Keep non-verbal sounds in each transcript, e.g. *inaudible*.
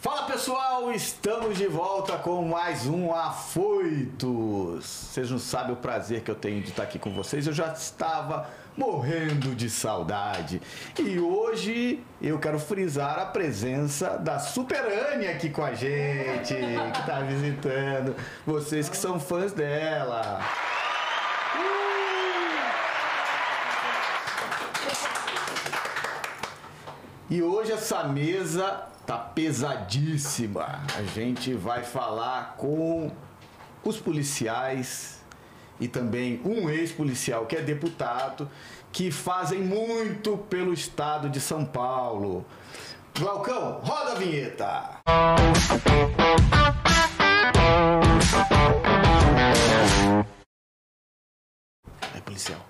Fala pessoal, estamos de volta com mais um Afoitos. Vocês não sabem o prazer que eu tenho de estar aqui com vocês. Eu já estava morrendo de saudade. E hoje eu quero frisar a presença da Super Anne aqui com a gente, que está visitando. Vocês que são fãs dela. E hoje essa mesa tá pesadíssima. A gente vai falar com os policiais e também um ex-policial que é deputado que fazem muito pelo estado de São Paulo. Glaucão, roda a vinheta. É policial.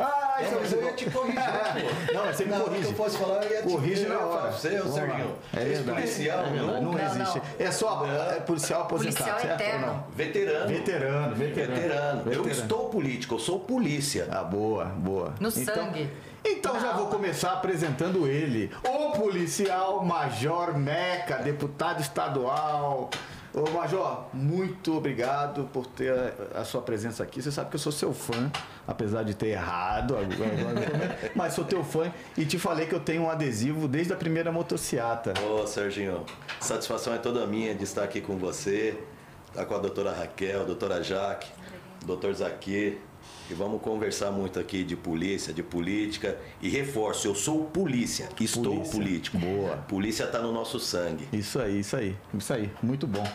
Ah, então eu ia te corrigir, *laughs* pô. Não, você me Não, corrige. eu posso falar, eu ia te Corrige eu na ia hora. Você, lá. Serginho, É verdade. ex-policial, É verdade, não, nunca, existe. É só é policial aposentado, Policial certo? ou eterno. não? Veterano. Veterano, veterano. Veterano. Eu estou político, eu sou polícia. Ah, boa, boa. No então, sangue. Então já vou começar apresentando ele, o policial Major Meca, deputado estadual. Ô Major, muito obrigado por ter a sua presença aqui. Você sabe que eu sou seu fã, apesar de ter errado agora, mas sou teu fã e te falei que eu tenho um adesivo desde a primeira motociata. Ô, Serginho, satisfação é toda minha de estar aqui com você, estar com a doutora Raquel, doutora Jaque, doutor Zaque. E vamos conversar muito aqui de polícia, de política. E reforço, eu sou polícia, estou Polícia. político. Boa. Polícia está no nosso sangue. Isso aí, isso aí, isso aí, muito bom.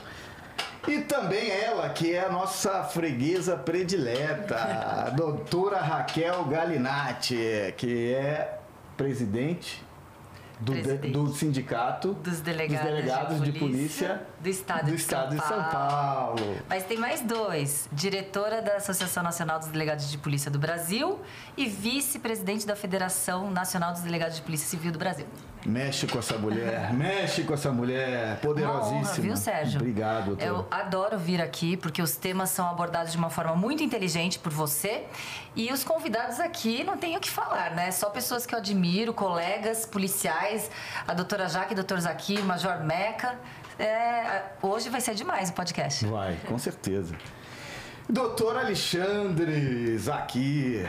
E também ela, que é a nossa freguesa predileta, *laughs* a doutora Raquel Galinatti, que é presidente do, de- do sindicato Dos delegados, delegados de, polícia, do Estado, do de, estado São de São Paulo. Mas tem mais dois: diretora da Associação Nacional dos Delegados de Polícia do Brasil e vice-presidente da Federação Nacional dos Delegados de Polícia Civil do Brasil. Mexe com essa mulher, *laughs* mexe com essa mulher, poderosíssima. Uma honra, viu, Sérgio? Obrigado, doutor. Eu adoro vir aqui porque os temas são abordados de uma forma muito inteligente por você e os convidados aqui não tenho o que falar, né? Só pessoas que eu admiro, colegas, policiais, a doutora Jaque, doutor Zaqui, o Major Meca. É, hoje vai ser demais o podcast. Vai, com certeza. Doutor Alexandre Zaqui.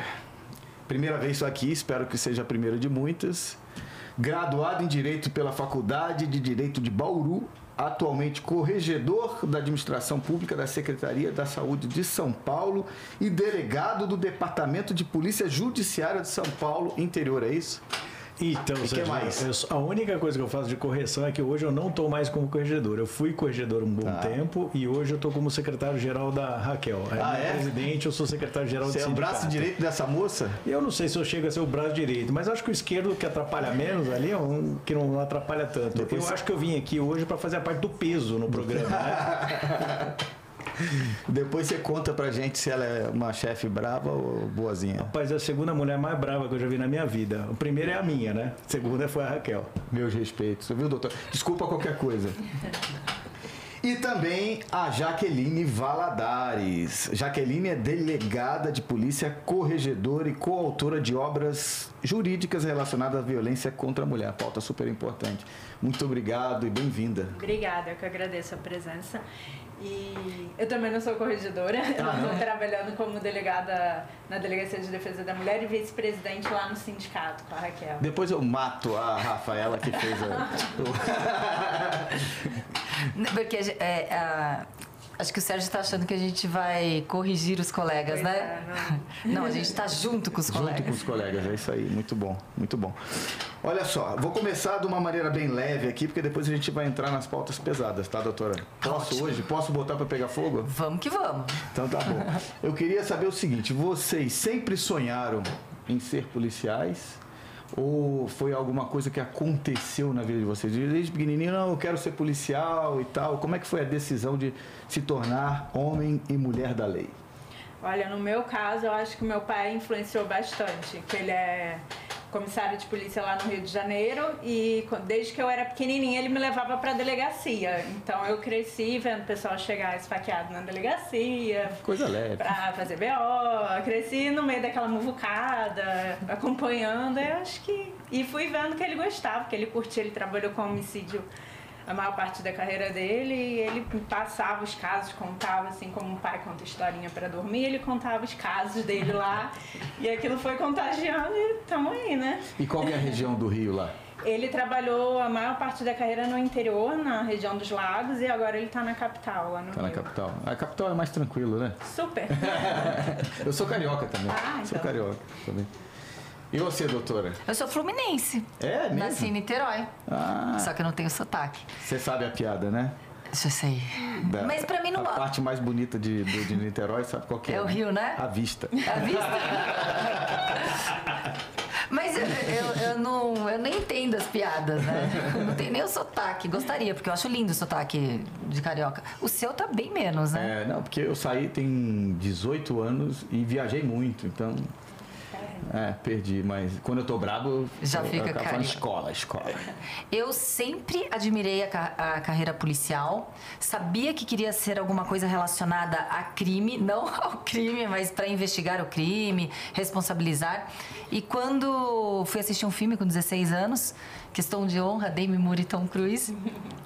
Primeira vez aqui, espero que seja a primeira de muitas. Graduado em Direito pela Faculdade de Direito de Bauru, atualmente corregedor da Administração Pública da Secretaria da Saúde de São Paulo e delegado do Departamento de Polícia Judiciária de São Paulo, interior, é isso? Então, E que Sérgio, mais? eu a única coisa que eu faço de correção é que hoje eu não estou mais como corregedor. Eu fui corregedor um bom Tá. tempo e hoje eu estou como secretário-geral da Raquel. É Ah, é? presidente, eu sou secretário-geral do Você é o braço direito dessa moça? Eu não sei se eu chego a ser o braço direito, mas acho que o esquerdo que atrapalha menos ali é um que não atrapalha tanto. Depois eu você- acho que eu vim aqui hoje para fazer a parte do peso no programa, né? *laughs* *laughs* Depois você conta pra gente se ela é uma chefe brava ou boazinha. Rapaz, é a segunda mulher mais brava que eu já vi na minha vida. O primeiro é a minha, né? A segunda foi a Raquel. Meus respeitos, viu, doutor? Desculpa qualquer coisa. E também a Jaqueline Valadares. Jaqueline é delegada de polícia, corregedora e coautora de obras jurídicas relacionadas à violência contra a mulher. Pauta super importante. Muito obrigado e bem-vinda. Obrigada, eu que agradeço a presença. E eu também não sou corregedora, *laughs* eu Ah, não? estou trabalhando como delegada na Delegacia de Defesa da Mulher e vice-presidente lá no sindicato com a Raquel. Depois eu mato a Rafaela que fez a. *laughs* *laughs* Porque é, a- acho que o Sérgio está achando que a gente vai corrigir os colegas, Pois né? é, não. a gente está junto com os Junto colegas. com os colegas, é isso aí, muito bom, muito bom. Olha só, vou começar de uma maneira bem leve aqui, porque depois a gente vai entrar nas pautas pesadas, tá, doutora? Posso Ótimo. hoje? Posso botar para pegar fogo? Vamos que vamos. Então tá bom. Eu queria saber o seguinte: vocês sempre sonharam em ser policiais? Ou foi alguma coisa que aconteceu na vida de vocês? Desde pequenininho, não, eu quero ser policial e tal. Como é que foi a decisão de se tornar homem e mulher da lei? Olha, no meu caso, eu acho que meu pai influenciou bastante, que ele é comissário de polícia lá no Rio de Janeiro e desde que eu era pequenininha ele me levava para delegacia. Então eu cresci vendo o pessoal chegar esfaqueado na delegacia, Coisa leve. pra fazer BO, cresci no meio daquela muvucada, acompanhando, eu acho que. E fui vendo que ele gostava, que ele curtia, ele trabalhou com homicídio a maior parte da carreira dele e ele passava os casos, contava assim como um pai conta historinha para dormir, ele contava os casos dele lá *laughs* e aquilo foi contagiando e estamos aí, né? E qual é a região do Rio lá? Ele trabalhou a maior parte da carreira no interior, na região dos lagos, e agora ele está na capital, lá no Tá na Rio. capital. A capital é mais tranquilo, né? Super. *laughs* Eu sou carioca também. Ah, Sou então. carioca também. E você, doutora? Eu sou fluminense. É mesmo? Nasci em Niterói. Ah, Só que eu não tenho sotaque. você sabe a piada, né? Isso eu sei. Da- Mas pra mim não A parte mais bonita de, do- de Niterói, sabe qual que é? É o Rio, né? A vista. A vista? *laughs* Mas eu, eu, eu não, eu nem entendo as piadas, né? Não tem nem o sotaque. Gostaria, porque eu acho lindo o sotaque de carioca. O seu tá bem menos, né? É, não, porque eu saí tem 18 anos e viajei muito, então. É, perdi, mas quando eu tô brabo, Já eu, fica eu falando escola, escola. *laughs* Eu sempre admirei a, a carreira policial. Sabia que queria ser alguma coisa relacionada a crime, *laughs* não ao crime, mas para investigar o crime, responsabilizar. E quando fui assistir um filme com 16 anos, Questão de Honra, Demi Moore e Tom Cruise,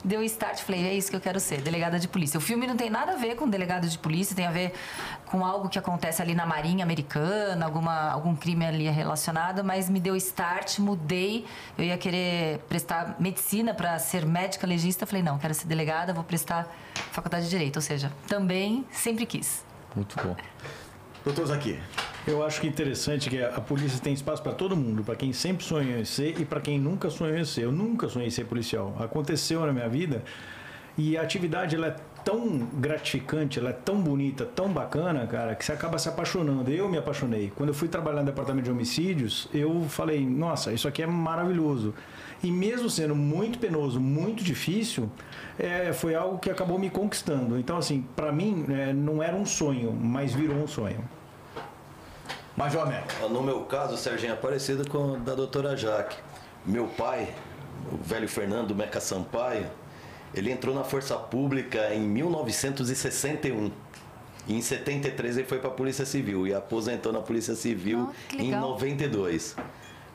deu start, falei, é isso que eu quero ser, delegada de polícia. O filme não tem nada a ver com delegado de polícia, tem a ver com algo que acontece ali na Marinha Americana, alguma, algum crime ali relacionado, mas me deu start, mudei. Eu ia querer prestar medicina para ser médica legista, falei, não, quero ser delegada, vou prestar faculdade de Direito, ou seja, também sempre quis. Muito bom. Doutor Zaqui, Eu acho que é interessante que a polícia tem espaço para todo mundo, para quem sempre sonhou em ser e para quem nunca sonhou em ser. Eu nunca sonhei em ser policial. Aconteceu na minha vida e a atividade ela é tão gratificante, ela é tão bonita, tão bacana, cara, que você acaba se apaixonando. Eu me apaixonei. Quando eu fui trabalhar no departamento de homicídios, eu falei, nossa, isso aqui é maravilhoso. E mesmo sendo muito penoso, muito difícil, é, foi algo que acabou me conquistando. Então, assim, para mim, é, não era um sonho, mas virou um sonho. Major Meca. No meu caso, Serginho, é parecido com o da doutora Jaque. Meu pai, o velho Fernando Meca Sampaio, ele entrou na Força Pública em 1961. E em 73 ele foi para a Polícia Civil e aposentou na Polícia Civil Oh, em legal. 92.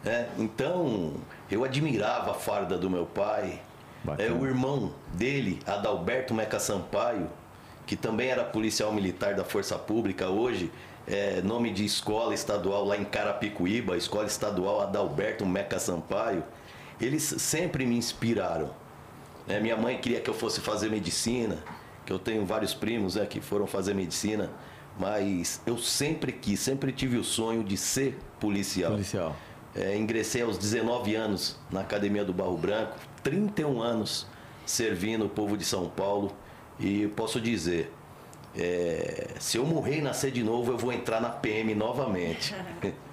É, então, eu admirava a farda do meu pai. Bacana. É, o irmão dele, Adalberto Meca Sampaio, que também era policial militar da Força Pública, hoje é nome de escola estadual lá em Carapicuíba, Escola Estadual Adalberto Meca Sampaio. Eles sempre me inspiraram. Né? minha mãe queria que eu fosse fazer medicina, que eu tenho vários primos né, que foram fazer medicina, mas eu sempre quis, sempre tive o sonho de ser policial. Policial. É, ingressei aos 19 anos na Academia do Barro Branco, 31 anos servindo o povo de São Paulo e posso dizer, é, se eu morrer e nascer de novo, eu vou entrar na PM novamente. *laughs*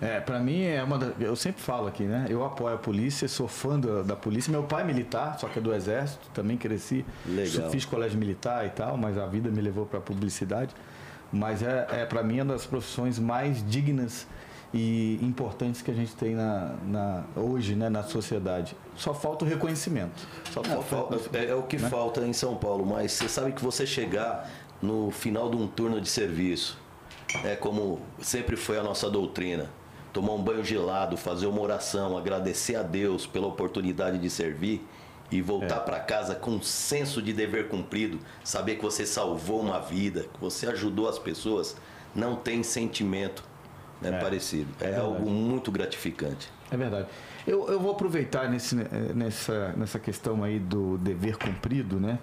É, pra mim é uma da, eu sempre falo aqui, né? Eu apoio a polícia, sou fã da, da polícia. Meu pai é militar, só que é do exército, também cresci, Legal. fiz colégio militar e tal, mas a vida me levou para publicidade. Mas é, é para mim uma das profissões mais dignas e importantes que a gente tem na, na- hoje, né, na sociedade. Só falta o reconhecimento. Só Não, falta é, é o que falta em São Paulo, mas você sabe que você chegar no final de um turno de serviço, é como sempre foi a nossa doutrina. Tomar um banho gelado, fazer uma oração, agradecer a Deus pela oportunidade de servir e voltar para casa com um senso de dever cumprido, saber que você salvou uma vida, que você ajudou as pessoas, não tem sentimento né, É, parecido. é É, algo muito gratificante. É verdade. Eu, eu vou aproveitar nesse, nessa, nessa questão aí do dever cumprido, né?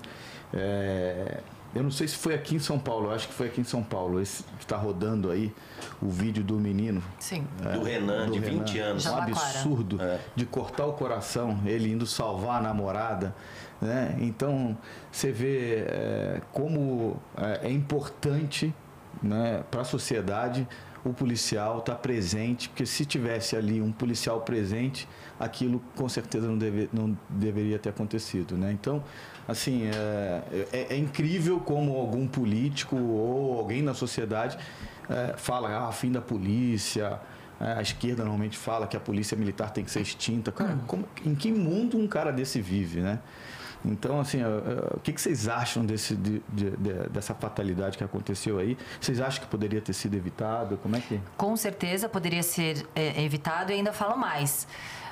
É, eu não sei se foi aqui em São Paulo, eu acho que foi aqui em São Paulo, esse que está rodando aí o vídeo do menino. Sim. é, Do Renan, de 20 anos. Um Jabaquara. absurdo É. de cortar o coração, ele indo salvar a namorada. Né? Então, você vê é, como é, é importante né, para a sociedade o policial estar presente, porque se tivesse ali um policial presente, aquilo com certeza não, deve, não deveria ter acontecido. Né? Então, assim, é, é- é incrível como algum político ou alguém na sociedade é, fala, ah, fim da polícia, é, a esquerda normalmente fala que a polícia militar tem que ser extinta. Cara, como- em que mundo um cara desse vive, né? Então, assim, o que, vocês acham desse, de- de- de- dessa fatalidade que aconteceu aí? Vocês acham que poderia ter sido evitado? Como é que... Com certeza poderia ser é, evitado e ainda falo mais.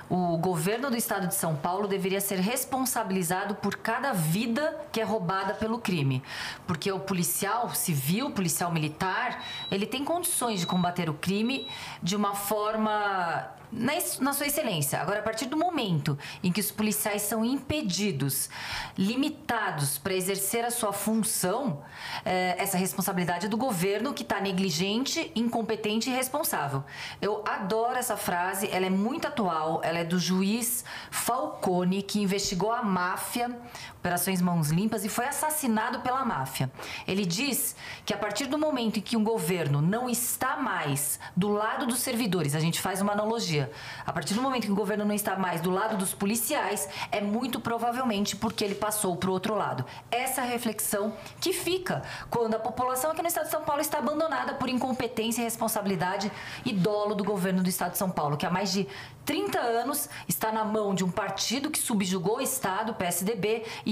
o governo do estado de São Paulo deveria ser responsabilizado por cada vida que é roubada pelo crime. Porque o policial civil, policial militar, ele tem condições de combater o crime de uma forma na, na, sua excelência. Agora, a partir do momento em que os policiais são impedidos, limitados para exercer a sua função, é, essa responsabilidade é do governo que está negligente, incompetente e irresponsável. Eu adoro essa frase, ela é muito atual, ela é do juiz Falcone, que investigou a máfia, Operações Mãos Limpas, e foi assassinado pela máfia. Ele diz que a partir do momento em que um governo não está mais do lado dos servidores, a gente faz uma analogia, a partir do momento que o governo não está mais do lado dos policiais, é muito provavelmente porque ele passou para o outro lado. Essa reflexão que fica quando a população aqui no estado de São Paulo está abandonada por incompetência, responsabilidade e dolo do governo do estado de São Paulo, que há mais de 30 anos está na mão de um partido que subjugou o estado, o PSDB, e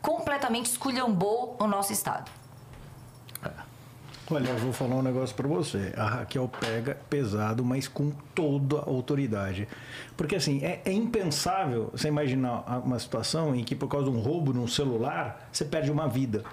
completamente esculhambou o nosso estado. Olha, eu vou falar um negócio para você. A Raquel pega pesado, mas com toda a autoridade. Porque, assim, é, é, impensável você imaginar uma situação em que, por causa de um roubo num celular, você perde uma vida.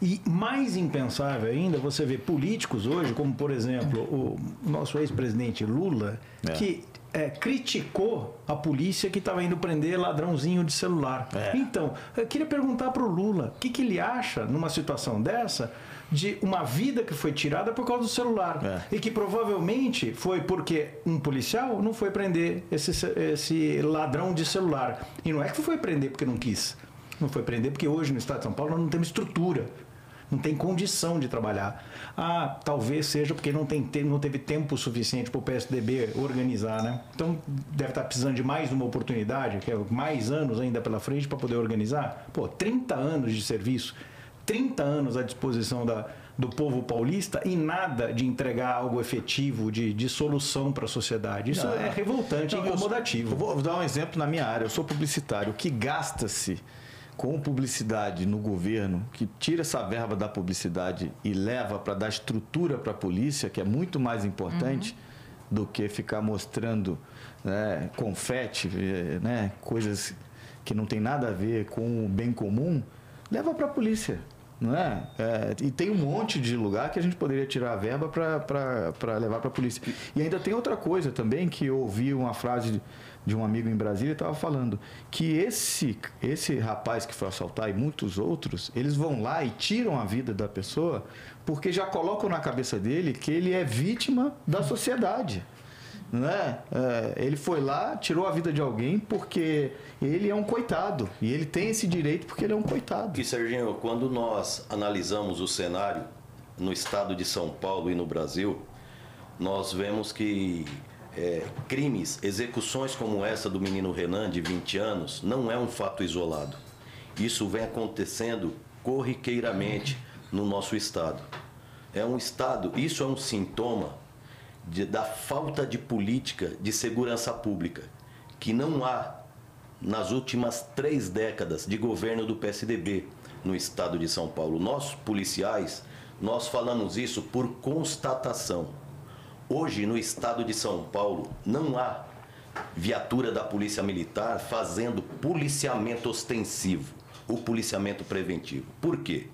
E mais impensável ainda, você vê políticos hoje, como, por exemplo, o nosso ex-presidente Lula, é. que é, criticou a polícia que estava indo prender ladrãozinho de celular. É. Então, eu queria perguntar para o Lula o que, que ele acha numa situação dessa de uma vida que foi tirada por causa do celular. É. E que provavelmente foi porque um policial não foi prender esse, esse ladrão de celular. E não é que foi prender porque não quis. Não foi prender porque hoje no estado de São Paulo nós não temos estrutura não tem condição de trabalhar. Ah, talvez seja porque não, tem, não teve tempo suficiente para o PSDB organizar, né? Então deve estar precisando de mais uma oportunidade, que é mais anos ainda pela frente para poder organizar. Pô, 30 anos de serviço. 30 anos à disposição da, do povo paulista e nada de entregar algo efetivo, de, de solução para a sociedade. Isso não, é revoltante e incomodativo. Eu vou dar um exemplo na minha área. Eu sou publicitário. O que gasta-se com publicidade no governo, que tira essa verba da publicidade e leva para dar estrutura para a polícia, que é muito mais importante uhum. do que ficar mostrando né, confete, né, coisas que não tem nada a ver com o bem comum, leva para a polícia não é? é? E tem um monte de lugar que a gente poderia tirar a verba para levar para a polícia. E ainda tem outra coisa também, que eu ouvi uma frase de, um amigo em Brasília, estava falando que esse, esse rapaz que foi assaltar e muitos outros, eles vão lá e tiram a vida da pessoa porque já colocam na cabeça dele que ele é vítima da sociedade né? É, ele foi lá, tirou a vida de alguém porque ele é um coitado. E ele tem esse direito porque ele é um coitado. E, Serginho, quando nós analisamos o cenário no estado de São Paulo e no Brasil, nós vemos que é, crimes, execuções como essa do menino Renan, de 20 anos, não é um fato isolado. Isso vem acontecendo corriqueiramente no nosso estado. É um estado, isso é um sintoma de, da falta de política de segurança pública, que não há nas últimas três décadas de governo do PSDB no estado de São Paulo. Nós, policiais, nós falamos isso por constatação. Hoje, no estado de São Paulo, não há viatura da Polícia Militar fazendo policiamento ostensivo, o policiamento preventivo. Por quê?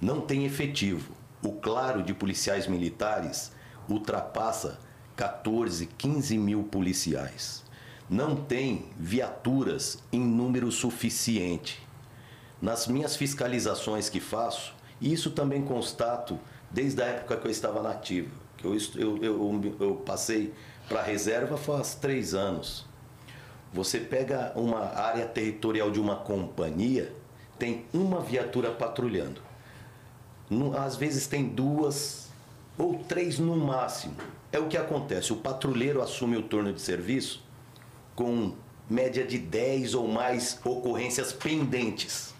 Não tem efetivo. O claro de policiais militares ultrapassa 14, 15 mil policiais. Não tem viaturas em número suficiente. Nas minhas fiscalizações que faço, e isso também constato desde a época que eu estava na ativa, que eu, eu, eu, eu passei para reserva faz três anos. Você pega uma área territorial de uma companhia, tem uma viatura patrulhando. Às vezes tem duas, ou três no máximo. É o que acontece. O patrulheiro assume o turno de serviço com média de 10 ou mais ocorrências pendentes.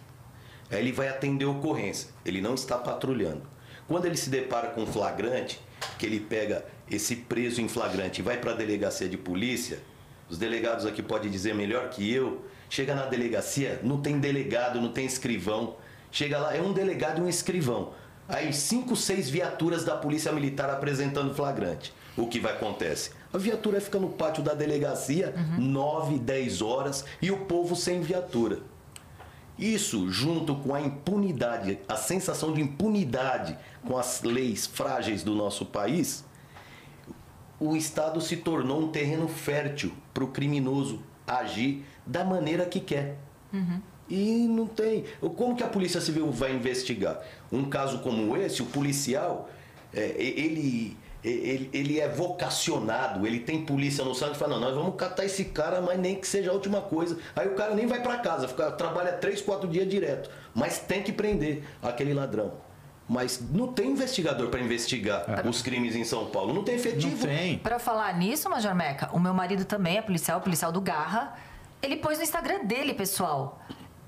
Aí ele vai atender a ocorrência. Ele não está patrulhando. Quando ele se depara com um flagrante, que ele pega esse preso em flagrante e vai para a delegacia de polícia, os delegados aqui podem dizer melhor que eu. Chega na delegacia, não tem delegado, não tem escrivão. Chega lá, é um delegado e um escrivão aí cinco, seis viaturas da Polícia Militar apresentando flagrante. O que vai acontecer? A viatura fica no pátio da delegacia Uhum. 9, 10 horas e o povo sem viatura. Isso, junto com a impunidade, a sensação de impunidade com as leis frágeis do nosso país, o Estado se tornou um terreno fértil para o criminoso agir da maneira que quer. E não tem. Como que a Polícia Civil vai investigar? Um caso como esse, o policial, é, ele, ele, ele é vocacionado, ele tem polícia no sangue e fala: não, nós vamos catar esse cara, mas nem que seja a última coisa. Aí o cara nem vai para casa, fica, trabalha três, quatro dias direto. Mas tem que prender aquele ladrão. Mas não tem investigador para investigar os crimes em São Paulo. Não tem efetivo. Não tem. Pra falar nisso, Major Meca, o meu marido também é policial, policial do Garra. Ele pôs no Instagram dele, pessoal.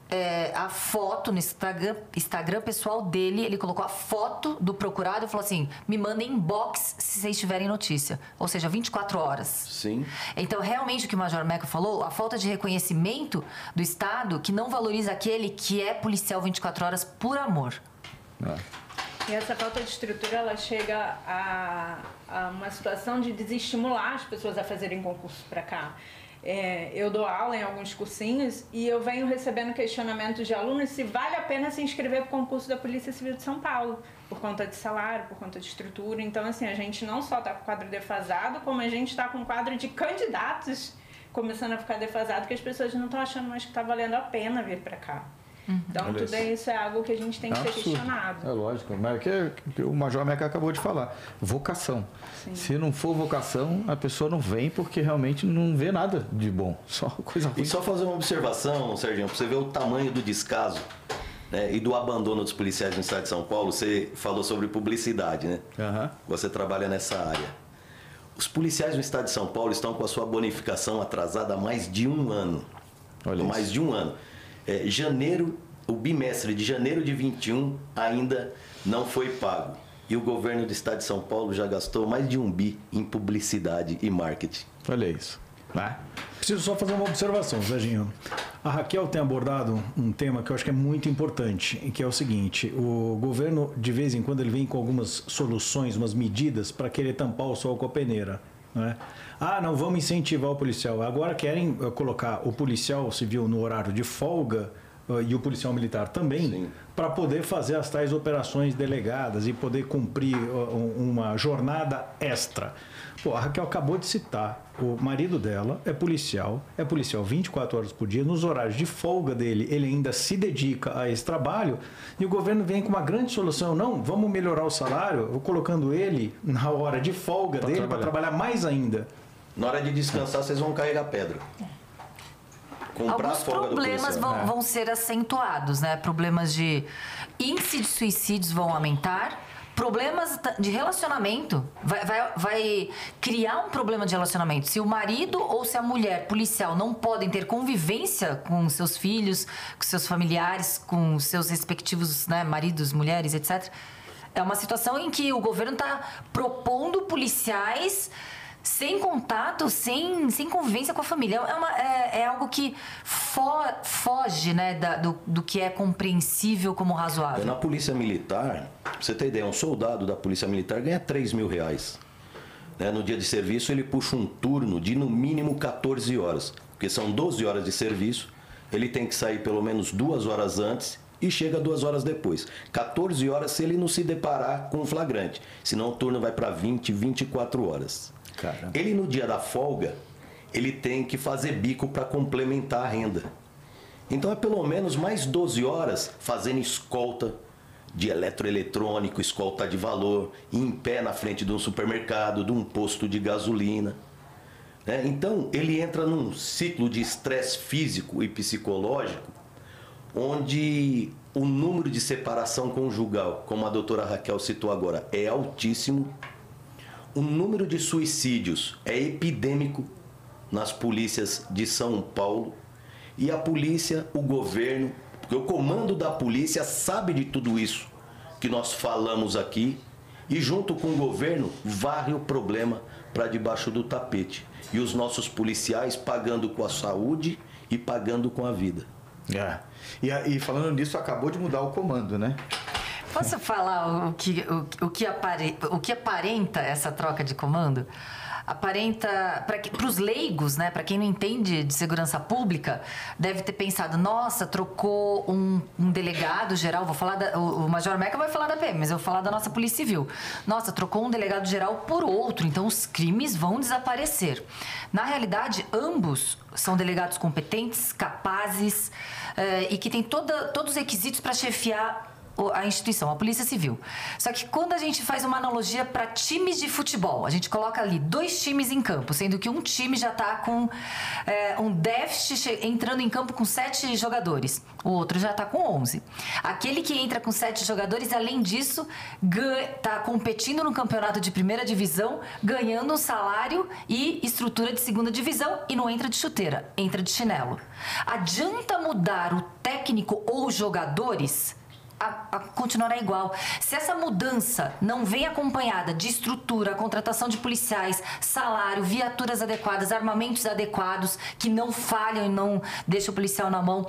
É, a foto no Instagram, Instagram pessoal dele, ele colocou a foto do procurado e falou assim: me mandem inbox se vocês tiverem notícia. Ou seja, 24 horas. Sim. Então, realmente, o que o Major Meca falou, a falta de reconhecimento do Estado que não valoriza aquele que é policial 24 horas por amor. E essa falta de estrutura, ela chega a, a uma situação de desestimular as pessoas a fazerem concurso para cá. É, eu dou aula em alguns cursinhos e eu venho recebendo questionamentos de alunos se vale a pena se inscrever para o concurso da Polícia Civil de São Paulo, por conta de salário, por conta de estrutura. Então, assim, a gente não só está com o quadro defasado, como a gente está com o quadro de candidatos começando a ficar defasado, que as pessoas não estão achando mais que está valendo a pena vir para cá. Então, Olha tudo isso. isso é algo que a gente tem que É ser absurdo. questionado. É lógico, mas é que, que o Major Meca acabou de falar. Vocação. Se não for vocação, a pessoa não vem porque realmente não vê nada de bom. *laughs* Só coisa ruim. E só fazer uma observação, Serginho, para você ver o tamanho do descaso né, e do abandono dos policiais no estado de São Paulo. Você falou sobre publicidade, né? Aham. Você trabalha nessa área. Os policiais no estado de São Paulo estão com a sua bonificação atrasada há mais de um ano. Olha mais isso. de um ano. É, janeiro, o bimestre de janeiro de 21 ainda não foi pago. E o governo do estado de São Paulo já gastou mais de um bi em publicidade e marketing. Olha isso. Né? Preciso só fazer uma observação, Serginho. A Raquel tem abordado um tema que eu acho que é muito importante, que é o seguinte: o governo, de vez em quando, ele vem com algumas soluções, umas medidas para querer tampar o sol com a peneira. Né? Ah, não vamos incentivar o policial. Agora querem eh, colocar o policial civil no horário de folga eh, e o policial militar também, para poder fazer as tais operações delegadas e poder cumprir um- uma jornada extra. Pô, a Raquel acabou de citar, o marido dela é policial, é policial 24 horas por dia, nos horários de folga dele, ele ainda se dedica a esse trabalho e o governo vem com uma grande solução. Não, vamos melhorar o salário, colocando ele na hora de folga dele para trabalhar. mais ainda. Na hora de descansar, vocês vão carregar pedra. Comprar Alguns problemas vão, vão ser acentuados, né? Problemas de índice de suicídios vão aumentar. Problemas de relacionamento. Vai, vai, vai criar um problema de relacionamento. Se o marido ou se a mulher policial não podem ter convivência com seus filhos, com seus familiares, com seus respectivos né, maridos, mulheres, etc. É uma situação em que o governo está propondo policiais sem contato, sem, sem convivência com a família. É, uma- é- é algo que fo- foge né, da- do, do que é compreensível como razoável. Na polícia militar, você ter ideia, um soldado da polícia militar ganha 3 mil reais. Né, No dia de serviço, ele puxa um turno de no mínimo 14 horas. Porque são 12 horas de serviço, ele tem que sair pelo menos duas horas antes e chega duas horas depois. 14 horas se ele não se deparar com um flagrante. Senão o turno vai para 20, 24 horas. Caramba. Ele no dia da folga, ele tem que fazer bico para complementar a renda. Então é pelo menos mais 12 horas fazendo escolta de eletroeletrônico, escolta de valor, em pé na frente de um supermercado, de um posto de gasolina. né? Então ele entra num ciclo de estresse físico e psicológico, onde o número de separação conjugal, como a doutora Raquel citou agora, é altíssimo. O número de suicídios é epidêmico nas polícias de São Paulo. E a polícia, o governo, porque o comando da polícia sabe de tudo isso que nós falamos aqui e, junto com o governo, varre o problema para debaixo do tapete. E os nossos policiais pagando com a saúde e pagando com a vida. É. E, e falando nisso, acabou de mudar o comando, né? Posso falar o que, o, o que, apare, o que aparenta essa troca de comando? aparenta para os leigos, né, para quem não entende de segurança pública, deve ter pensado, nossa, trocou um, um delegado geral, vou falar da, o, o Major Meca vai falar da PM, mas eu vou falar da nossa Polícia Civil. Nossa, trocou um delegado geral por outro, então os crimes vão desaparecer. Na realidade, ambos são delegados competentes, capazes eh, e que têm todos os requisitos para chefiar a instituição, a Polícia Civil. Só que quando a gente faz uma analogia para times de futebol, a gente coloca ali dois times em campo, sendo que um time já está com é, um déficit entrando em campo com sete jogadores, o outro já está com onze. Aquele que entra com sete jogadores, além disso, está competindo no campeonato de primeira divisão, ganhando um salário e estrutura de segunda divisão e não entra de chuteira, entra de chinelo. Adianta mudar o técnico ou jogadores? A, a continuará igual. Se essa mudança não vem acompanhada de estrutura, contratação de policiais, salário, viaturas adequadas, armamentos adequados, que não falham e não deixam o policial na mão,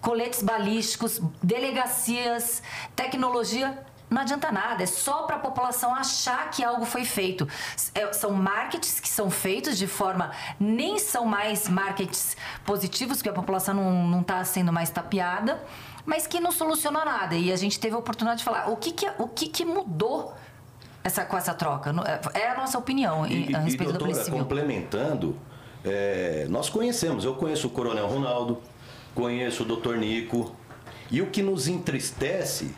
coletes balísticos, delegacias, tecnologia, não adianta nada, é só para a população achar que algo foi feito. É, são marketings que são feitos de forma. nem são mais marketings positivos, porque a população não está sendo mais tapeada mas que não solucionou nada. E a gente teve a oportunidade de falar o que, que, o que, que mudou essa, com essa troca. É, é a nossa opinião e, a respeito e, doutora, da Polícia Civil. complementando, é, nós conhecemos, eu conheço o Coronel Ronaldo, conheço o Dr. Nico, e o que nos entristece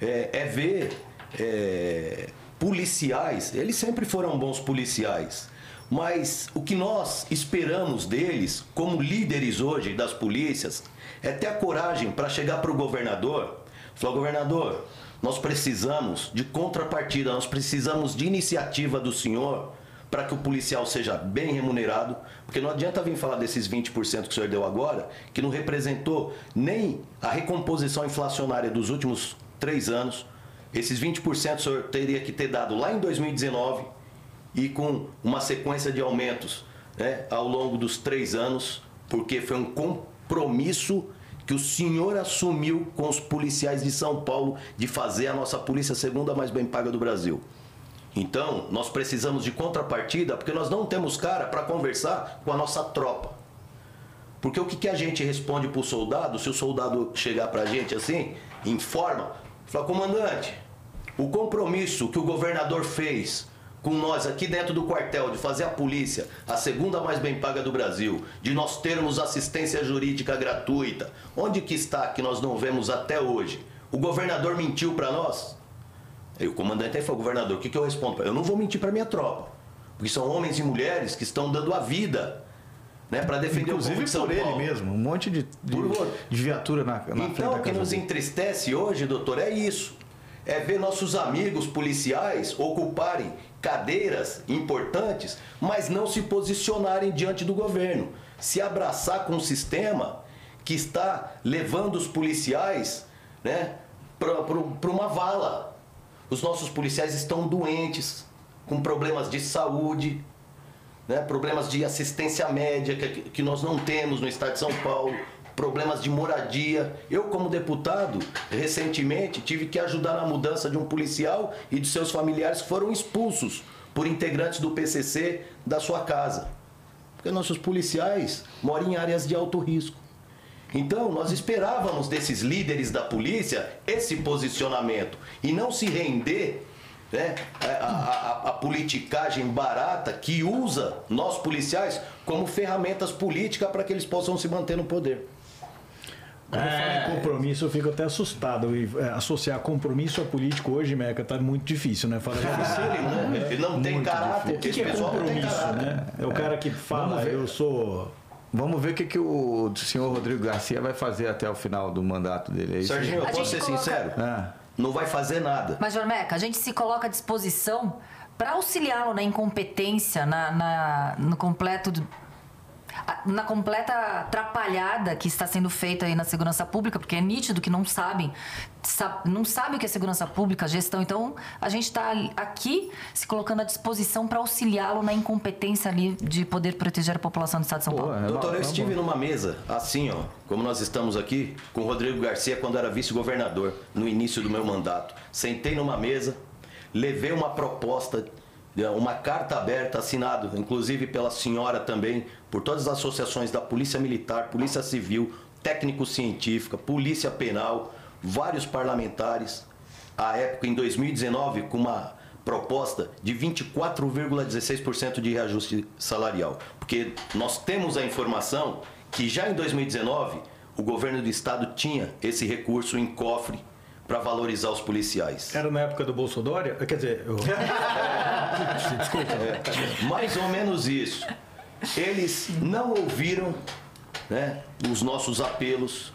é, é ver é, policiais, eles sempre foram bons policiais, mas o que nós esperamos deles, como líderes hoje das polícias, é ter a coragem para chegar para o governador, falar, governador, nós precisamos de contrapartida, nós precisamos de iniciativa do senhor para que o policial seja bem remunerado, porque não adianta vir falar desses 20% que o senhor deu agora, que não representou nem a recomposição inflacionária dos últimos três anos. Esses 20% o senhor teria que ter dado lá em 2019 e com uma sequência de aumentos né, ao longo dos três anos, porque foi um compromisso que o senhor assumiu com os policiais de São Paulo de fazer a nossa polícia segunda mais bem paga do Brasil. Então, nós precisamos de contrapartida, porque nós não temos cara para conversar com a nossa tropa. Porque o que, que a gente responde para o soldado, se o soldado chegar para a gente assim, informa, fala, comandante, o compromisso que o governador fez com nós aqui dentro do quartel de fazer a polícia a segunda mais bem paga do Brasil, de nós termos assistência jurídica gratuita, onde que está que nós não vemos até hoje? O governador mentiu para nós? Aí o comandante aí falou, governador, o que, que eu respondo? Eu não vou mentir para minha tropa, porque são homens e mulheres que estão dando a vida né, para defender Inclusive o povo de São por Paulo. ele mesmo, um monte de, de, de viatura na, na Então, o que nos entristece hoje, doutor, é isso. É ver nossos amigos policiais ocuparem cadeiras importantes, mas não se posicionarem diante do governo. Se abraçar com um sistema que está levando os policiais né, para uma vala. Os nossos policiais estão doentes, com problemas de saúde, né, problemas de assistência média que, que nós não temos no estado de São Paulo, problemas de moradia. Eu, como deputado, recentemente tive que ajudar na mudança de um policial e de seus familiares que foram expulsos por integrantes do PCC da sua casa. Porque nossos policiais moram em áreas de alto risco. Então, nós esperávamos desses líderes da polícia esse posicionamento e não se render né, a, a, a, politicagem barata que usa nós policiais como ferramentas políticas para que eles possam se manter no poder. Quando é... eu falo em é. compromisso, eu fico até assustado. E é, associar compromisso a político hoje, Meca, tá muito difícil, né? Fala, ele não, né? ele não tem caráter. O que, que é compromisso, né? É o cara que fala, eu sou. Vamos ver o que, que o senhor Rodrigo Garcia vai fazer até o final do mandato dele. É Serginho, eu posso ser coloca... sincero? É. Não vai fazer nada. Mas, Jormeca, a gente se coloca à disposição para auxiliá-lo na incompetência, na, na, no completo na completa atrapalhada que está sendo feita aí na segurança pública, porque é nítido que não sabem, não sabem o que é segurança pública, gestão. Então, a gente está aqui se colocando à disposição para auxiliá-lo na incompetência ali de poder proteger a população do Estado de São Paulo. É Doutor, eu estive numa mesa assim, ó, como nós estamos aqui, com o Rodrigo Garcia quando era vice-governador, no início do meu mandato. Sentei numa mesa, levei uma proposta uma carta aberta assinada, inclusive pela senhora também, por todas as associações da Polícia Militar, Polícia Civil, Técnico Científica, Polícia Penal, vários parlamentares, à época em 2019 com uma proposta de 24,16% de reajuste salarial. Porque nós temos a informação que já em 2019 o governo do estado tinha esse recurso em cofre para valorizar os policiais. Era na época do Bolsonaro? Quer dizer, eu... *laughs* desculpa. É, mais ou menos isso. Eles não ouviram né, os nossos apelos,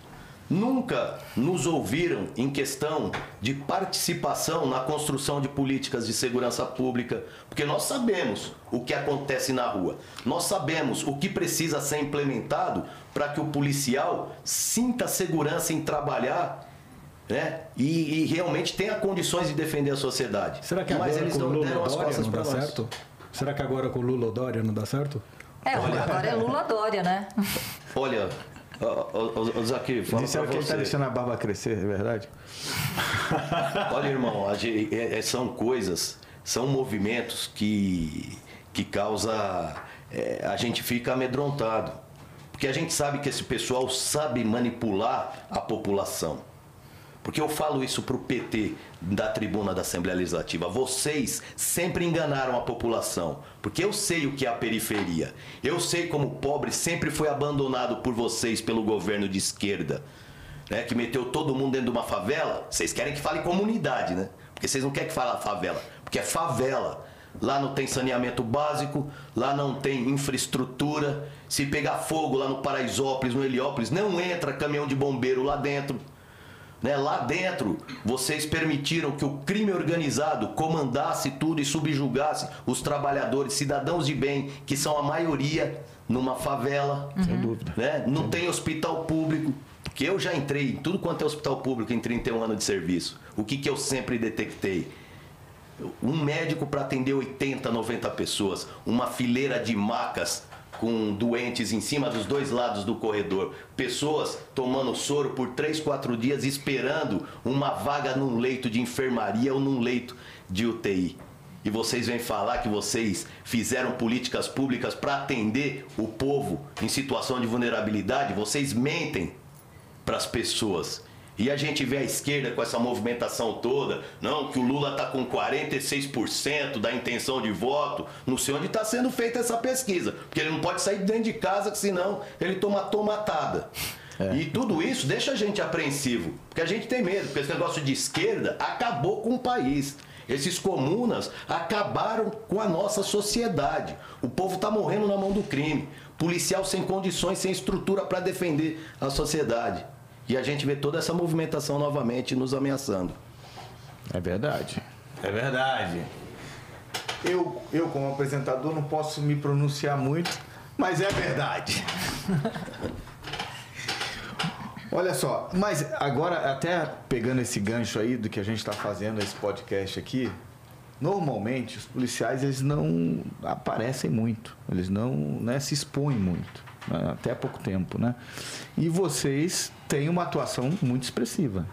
nunca nos ouviram em questão de participação na construção de políticas de segurança pública, porque nós sabemos o que acontece na rua, nós sabemos o que precisa ser implementado para que o policial sinta segurança em trabalhar né? E, e, realmente tenha condições de defender a sociedade. Será que agora Mas eles com não Lula deram as costas não dá certo? Será que agora com Lula ou Dória não dá certo? É, Olha, agora é Lula Dória, né? Olha, o Zaki, fala Disseram que ele está deixando a barba crescer, é verdade? *laughs* Olha, irmão, é, é, são coisas, são movimentos que, que causa... É, a gente fica amedrontado. Porque a gente sabe que esse pessoal sabe manipular a população. Porque eu falo isso para o PT da tribuna da Assembleia Legislativa. Vocês sempre enganaram a população. Porque eu sei o que é a periferia. Eu sei como o pobre sempre foi abandonado por vocês pelo governo de esquerda. Né, que meteu todo mundo dentro de uma favela. Vocês querem que fale comunidade, né? Porque vocês não querem que fale favela. Porque é favela. Lá não tem saneamento básico, lá não tem infraestrutura. Se pegar fogo lá no Paraisópolis, no Heliópolis, não entra caminhão de bombeiro lá dentro. Né? Lá dentro, vocês permitiram que o crime organizado comandasse tudo e subjugasse os trabalhadores, cidadãos de bem, que são a maioria numa favela. Uhum. Sem dúvida. Né? Não tem hospital público. Que eu já entrei em tudo quanto é hospital público em 31 anos de serviço. O que, que eu sempre detectei? Um médico para atender 80, 90 pessoas, uma fileira de macas com doentes em cima dos dois lados do corredor, pessoas tomando soro por três, quatro dias esperando uma vaga num leito de enfermaria ou num leito de UTI. E vocês vêm falar que vocês fizeram políticas públicas para atender o povo em situação de vulnerabilidade, vocês mentem para as pessoas. E a gente vê a esquerda com essa movimentação toda, não, que o Lula está com 46% da intenção de voto, não sei onde está sendo feita essa pesquisa, porque ele não pode sair dentro de casa, senão ele toma tomatada. É. E tudo isso deixa a gente apreensivo, porque a gente tem medo, porque esse negócio de esquerda acabou com o país. Esses comunas acabaram com a nossa sociedade. O povo está morrendo na mão do crime. Policial sem condições, sem estrutura para defender a sociedade. E a gente vê toda essa movimentação novamente nos ameaçando. É verdade. É verdade. Eu, eu como apresentador, não posso me pronunciar muito, mas é verdade. *laughs* Olha só, mas agora, até pegando esse gancho aí do que a gente está fazendo, esse podcast aqui, normalmente os policiais eles não aparecem muito, eles não né, se expõem muito, até há pouco tempo, né? E vocês têm uma atuação muito expressiva.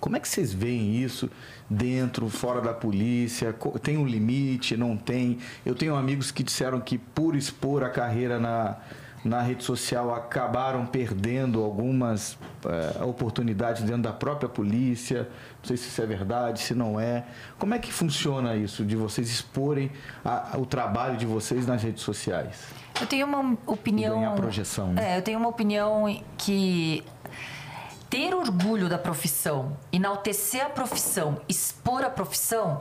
Como é que vocês veem isso dentro, fora da polícia? Tem um limite? Não tem? Eu tenho amigos que disseram que por expor a carreira na, na rede social acabaram perdendo algumas é, oportunidades dentro da própria polícia. Não sei se isso é verdade, se não é. Como é que funciona isso de vocês exporem a, o trabalho de vocês nas redes sociais? Eu tenho uma opinião. Ganhar projeção. Né? É, eu tenho uma opinião que ter orgulho da profissão, enaltecer a profissão, expor a profissão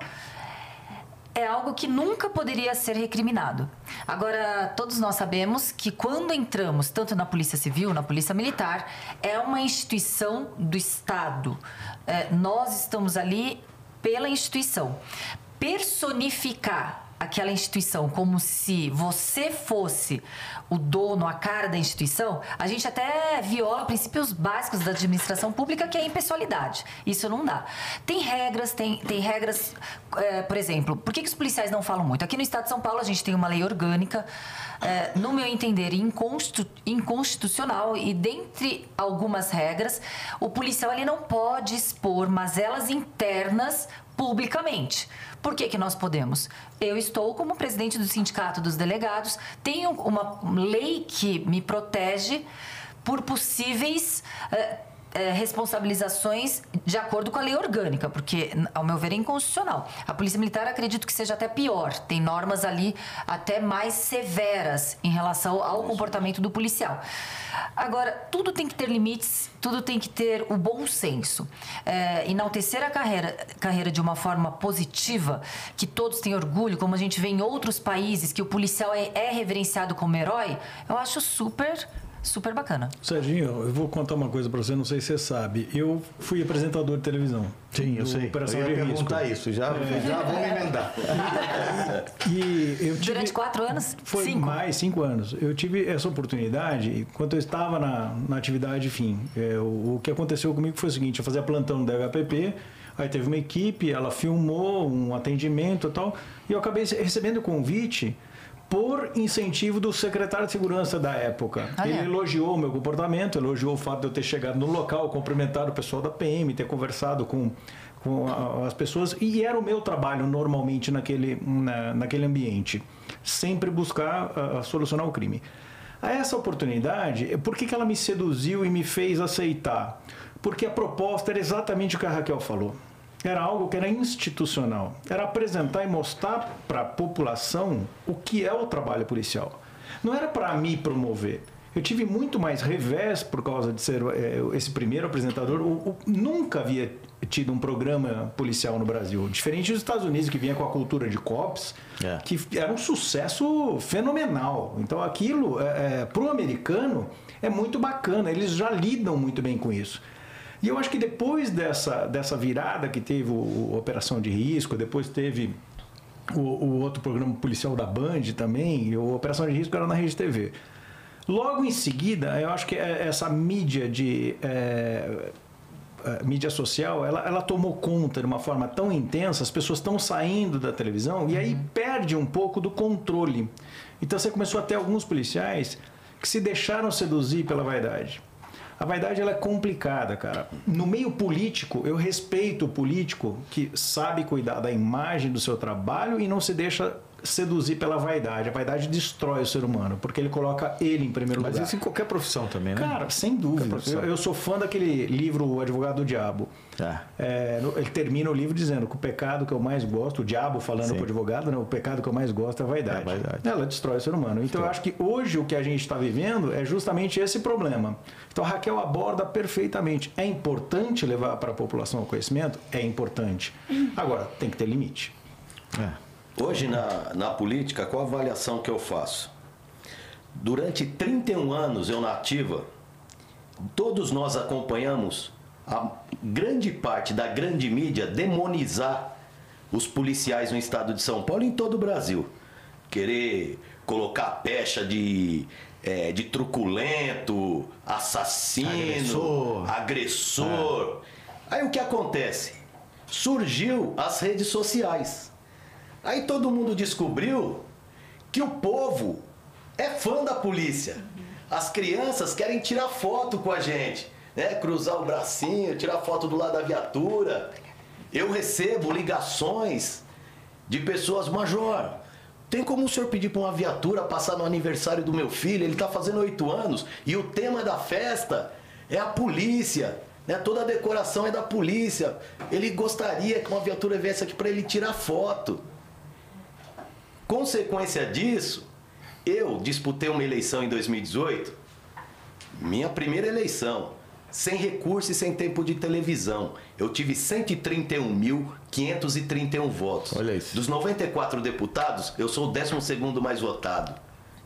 é algo que nunca poderia ser recriminado. Agora, todos nós sabemos que quando entramos, tanto na Polícia Civil, na Polícia Militar, é uma instituição do Estado. É, nós estamos ali pela instituição. Personificar aquela instituição como se você fosse o dono, a cara da instituição, a gente até viola princípios básicos da administração pública, que é a impessoalidade. Isso não dá. Tem regras, tem, tem regras, é, por exemplo, por que, que os policiais não falam muito? Aqui no estado de São Paulo a gente tem uma lei orgânica, é, no meu entender, inconstitucional, e dentre algumas regras, o policial ele não pode expor mazelas internas publicamente. Por que, que nós podemos? Eu estou como presidente do Sindicato dos Delegados, tenho uma lei que me protege por possíveis. Uh, é, responsabilizações de acordo com a lei orgânica, porque, ao meu ver, é inconstitucional. A Polícia Militar acredito que seja até pior. Tem normas ali até mais severas em relação ao comportamento do policial. Agora, tudo tem que ter limites, tudo tem que ter o bom senso. É, enaltecer a carreira, carreira de uma forma positiva, que todos têm orgulho, como a gente vê em outros países, que o policial é, é reverenciado como herói, eu acho super super bacana. Serginho, eu vou contar uma coisa para você, não sei se você sabe. Eu fui apresentador de televisão. Sim, eu sei. Operação eu ia de perguntar risco. isso, já, é. já vou me emendar. *laughs* e eu tive, Durante quatro anos? Foi cinco. mais cinco anos. Eu tive essa oportunidade enquanto eu estava na, na atividade, enfim. É, o, o que aconteceu comigo foi o seguinte, eu fazia plantão da HPP, aí teve uma equipe, ela filmou um atendimento e tal, e eu acabei recebendo o convite por incentivo do secretário de segurança da época. Ah, Ele é. elogiou o meu comportamento, elogiou o fato de eu ter chegado no local, cumprimentado o pessoal da PM, ter conversado com, com a, as pessoas, e era o meu trabalho normalmente naquele, na, naquele ambiente, sempre buscar uh, solucionar o crime. A essa oportunidade, por que, que ela me seduziu e me fez aceitar? Porque a proposta era exatamente o que a Raquel falou era algo que era institucional. Era apresentar e mostrar para a população o que é o trabalho policial. Não era para me promover. Eu tive muito mais revés por causa de ser é, esse primeiro apresentador. Nunca havia tido um programa policial no Brasil. Diferente dos Estados Unidos, que vinha com a cultura de cops, é. que era um sucesso fenomenal. Então aquilo, é, é para o americano, é muito bacana. Eles já lidam muito bem com isso. E eu acho que depois dessa, dessa virada que teve o, o Operação de Risco, depois teve o, o, outro programa policial da Band também, e o Operação de Risco era na Rede TV. Logo em seguida, eu acho que é essa mídia de. É, é, mídia social, ela, ela tomou conta de uma forma tão intensa, as pessoas estão saindo da televisão e aí uhum. perde um pouco do controle. Então você começou a ter alguns policiais que se deixaram seduzir pela vaidade. A vaidade ela é complicada, cara. No meio político, eu respeito o político que sabe cuidar da imagem do seu trabalho e não se deixa seduzir pela vaidade. A vaidade destrói o ser humano, porque ele coloca ele em primeiro Mas lugar. Mas isso em qualquer profissão também, né? Cara, sem dúvida. Eu, eu, sou fã daquele livro O Advogado do Diabo. É. É, ele termina o livro dizendo que o pecado que eu mais gosto, o diabo falando para o advogado, né, o pecado que eu mais gosto é a vaidade. É a vaidade. Ela destrói o ser humano. Então eu acho que hoje o que a gente está vivendo é justamente esse problema. Então a Raquel aborda perfeitamente. É importante levar para a população o conhecimento? É importante. Agora, tem que ter limite. É. Hoje, na, na política, qual a avaliação que eu faço? Durante 31 anos eu na ativa, todos nós acompanhamos a grande parte da grande mídia demonizar os policiais no estado de São Paulo e em todo o Brasil. Querer colocar pecha de, é, de truculento, assassino, agressor. agressor. É. Aí o que acontece? Surgiu as redes sociais. Aí todo mundo descobriu que o povo é fã da polícia. As crianças querem tirar foto com a gente, né? Cruzar o bracinho, tirar foto do lado da viatura. Eu recebo ligações de pessoas, major, tem como o senhor pedir para uma viatura passar no aniversário do meu filho? Ele está fazendo oito anos e o tema da festa é a polícia. Né? Toda a decoração é da polícia. Ele gostaria que uma viatura viesse aqui para ele tirar foto. Consequência disso, eu disputei uma eleição em 2018, minha primeira eleição, sem recurso e sem tempo de televisão. Eu tive 131.531 votos. Olha isso. Dos 94 deputados, eu sou o 12 mais votado.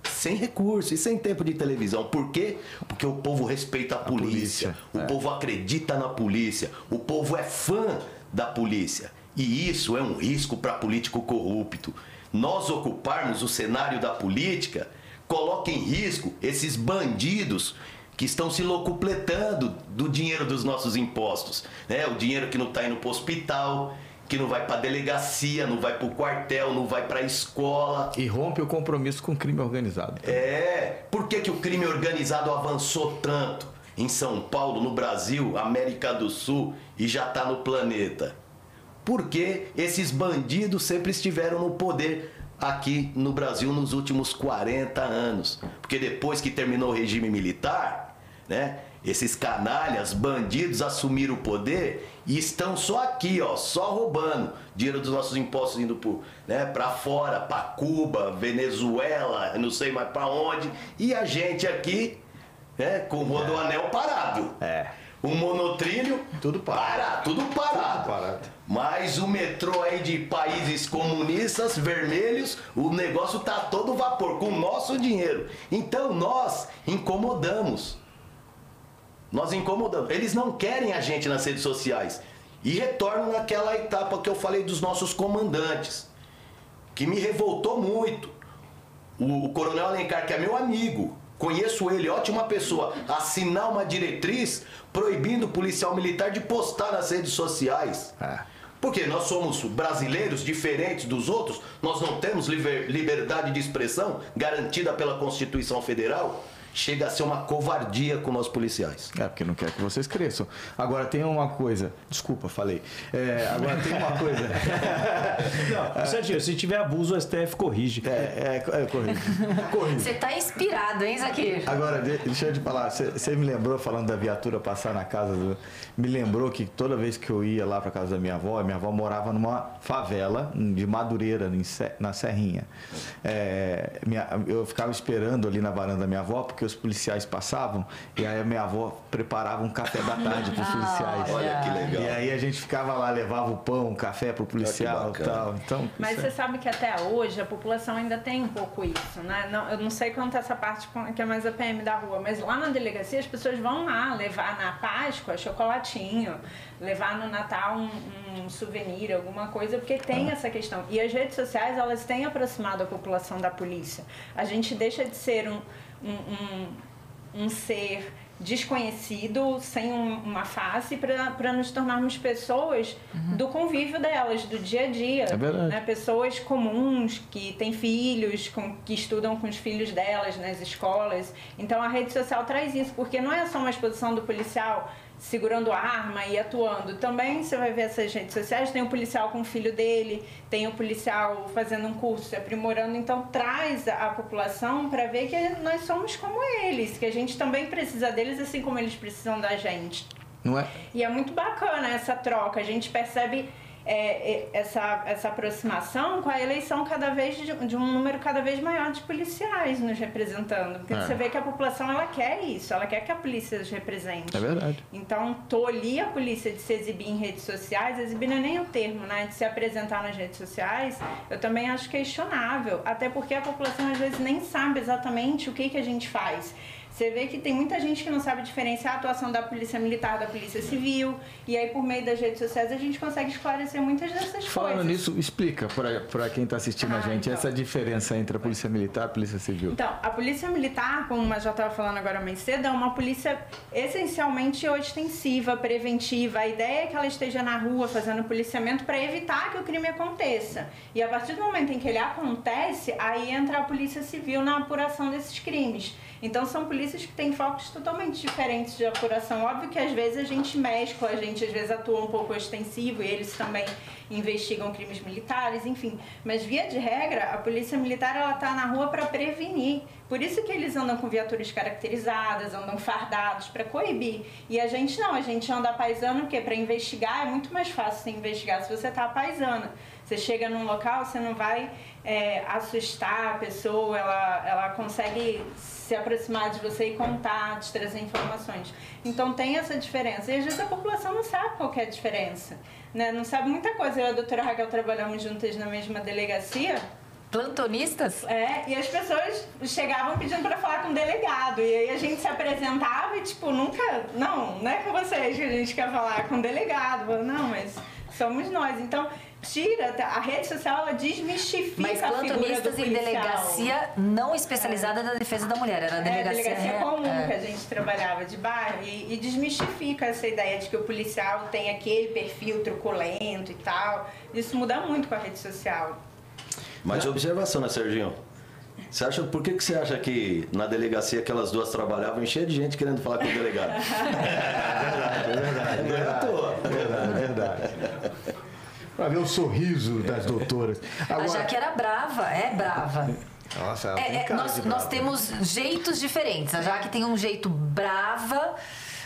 Sem recurso e sem tempo de televisão. Por quê? Porque o povo respeita a, a polícia. polícia. O é. povo acredita na polícia. O povo é fã da polícia. E isso é um risco para político corrupto nós ocuparmos o cenário da política, coloca em risco esses bandidos que estão se locupletando do dinheiro dos nossos impostos. Né? O dinheiro que não está indo para o hospital, que não vai para a delegacia, não vai para o quartel, não vai para a escola. E rompe o compromisso com o crime organizado. Também. É. Por que, que o crime organizado avançou tanto em São Paulo, no Brasil, América do Sul e já está no planeta? Porque esses bandidos sempre estiveram no poder aqui no Brasil nos últimos 40 anos. Porque depois que terminou o regime militar, né? Esses canalhas, bandidos assumiram o poder e estão só aqui, ó, só roubando dinheiro dos nossos impostos indo por, né, para fora, para Cuba, Venezuela, não sei mais para onde, e a gente aqui, né, com o rodoanel parado. É. O monotrilho, Tudo parado. tudo parado. Tudo parado. Mas o metrô aí de países comunistas vermelhos, o negócio tá todo vapor, com o nosso dinheiro. Então nós incomodamos. Nós incomodamos. Eles não querem a gente nas redes sociais. E retorno naquela etapa que eu falei dos nossos comandantes, que me revoltou muito. O, o Coronel Alencar, que é meu amigo, conheço ele, ótima pessoa, assinar uma diretriz proibindo o policial militar de postar nas redes sociais. É. Porque nós somos brasileiros diferentes dos outros, nós não temos liber- liberdade de expressão garantida pela Constituição Federal. Chega a ser uma covardia com nós policiais. É, porque não quer que vocês cresçam. Agora tem uma coisa. Desculpa, falei. É, agora tem uma coisa. *laughs* Não, Serginho, se tiver abuso, o STF corrige. É, é, é corrido. Corrido. Você tá inspirado, hein, Zaquir? Agora, de- deixa eu te falar, você me lembrou, falando da viatura passar na casa do. Me lembrou que toda vez que eu ia lá para casa da minha avó, minha avó morava numa favela de Madureira, na Serrinha. É, minha- eu ficava esperando ali na varanda da minha avó, porque os policiais passavam, e aí a minha avó preparava um café da tarde para os *laughs* Ah, policiais. Olha que legal. E aí a gente ficava lá, levava o pão, o café pro policial e tal. Então, Mas você é- sabe que até hoje a população ainda tem um pouco isso, né? Não, eu não sei quanto essa parte que é mais a PM da rua, mas lá na delegacia as pessoas vão lá levar na Páscoa chocolatinho, levar no Natal um, um souvenir, alguma coisa, porque tem essa questão. E as redes sociais, elas têm aproximado a população da polícia. A gente deixa de ser um, um, um, um ser desconhecido, sem um- uma face, para nos tornarmos pessoas do convívio delas, do dia a dia. É verdade. né? Pessoas comuns que têm filhos, com- que estudam com os filhos delas nas escolas. Então a rede social traz isso, porque não é só uma exposição do policial segurando arma e atuando. Também você vai ver essas redes sociais, tem o policial com o filho dele, tem o policial fazendo um curso, se aprimorando. Então traz a, a população para ver que nós somos como eles, que a gente também precisa deles assim como eles precisam da gente. Não é? E é muito bacana essa troca. A gente percebe é, é, essa, essa aproximação com a eleição cada vez de, de um número cada vez maior de policiais nos representando. Porque É. você vê que a população ela quer isso, ela quer que a polícia os represente. É verdade. Então, tolir a polícia de se exibir em redes sociais, exibir não é nem o termo, né? De se apresentar nas redes sociais, eu também acho questionável. Até porque a população às vezes nem sabe exatamente o que, que a gente faz. Você vê que tem muita gente que não sabe diferenciar a atuação da polícia militar da polícia civil. E aí, por meio das redes sociais, a gente consegue esclarecer muitas dessas Falando coisas. nisso, explica para quem está assistindo a Ah, gente então. essa diferença entre a polícia militar e a polícia civil. Então, a polícia militar, como eu já estava falando agora mais cedo, é uma polícia essencialmente ostensiva, preventiva. A ideia é que ela esteja na rua fazendo policiamento para evitar que o crime aconteça. E a partir do momento em que ele acontece, aí entra a polícia civil na apuração desses crimes. Então são polícias que têm focos totalmente diferentes de apuração. Óbvio que às vezes a gente mescla, a gente às vezes atua um pouco ostensivo e eles também investigam crimes militares, enfim. Mas via de regra, a polícia militar ela tá na rua para prevenir. Por isso que eles andam com viaturas caracterizadas, andam fardados para coibir. E a gente não, a gente anda paisano porque para investigar é muito mais fácil você investigar se você tá paisana. Você chega num local, você não vai é, assustar a pessoa, ela, ela consegue se aproximar de você e contar, te trazer informações. Então tem essa diferença. E às vezes a população não sabe qual é a diferença. Né? Não sabe muita coisa. Eu e a doutora Raquel trabalhamos juntas na mesma delegacia. Plantonistas? É, e as pessoas chegavam pedindo para falar com o delegado. E aí a gente se apresentava e, tipo, nunca. Não, não é com vocês que a gente quer falar, com o delegado. Não, mas somos nós. Então, tira. A rede social, ela desmistifica Mas a plantonistas em delegacia não especializada da defesa da mulher. Era É, delegacia, delegacia comum é. que a gente trabalhava de bairro e, e desmistifica essa ideia de que o policial tem aquele perfil truculento e tal. Isso muda muito com a rede social. Mas observação, né, Serginho? Você acha, por que, que você acha que na delegacia aquelas duas trabalhavam cheia de gente querendo falar com o delegado? *laughs* É verdade, é verdade. Não é à toa. É verdade, é verdade. Pra ver o sorriso das doutoras. A Jaque era brava, é brava. Nossa, ela É, tem é, cara nós, de nós brava. temos jeitos diferentes. A Jaque tem um jeito brava,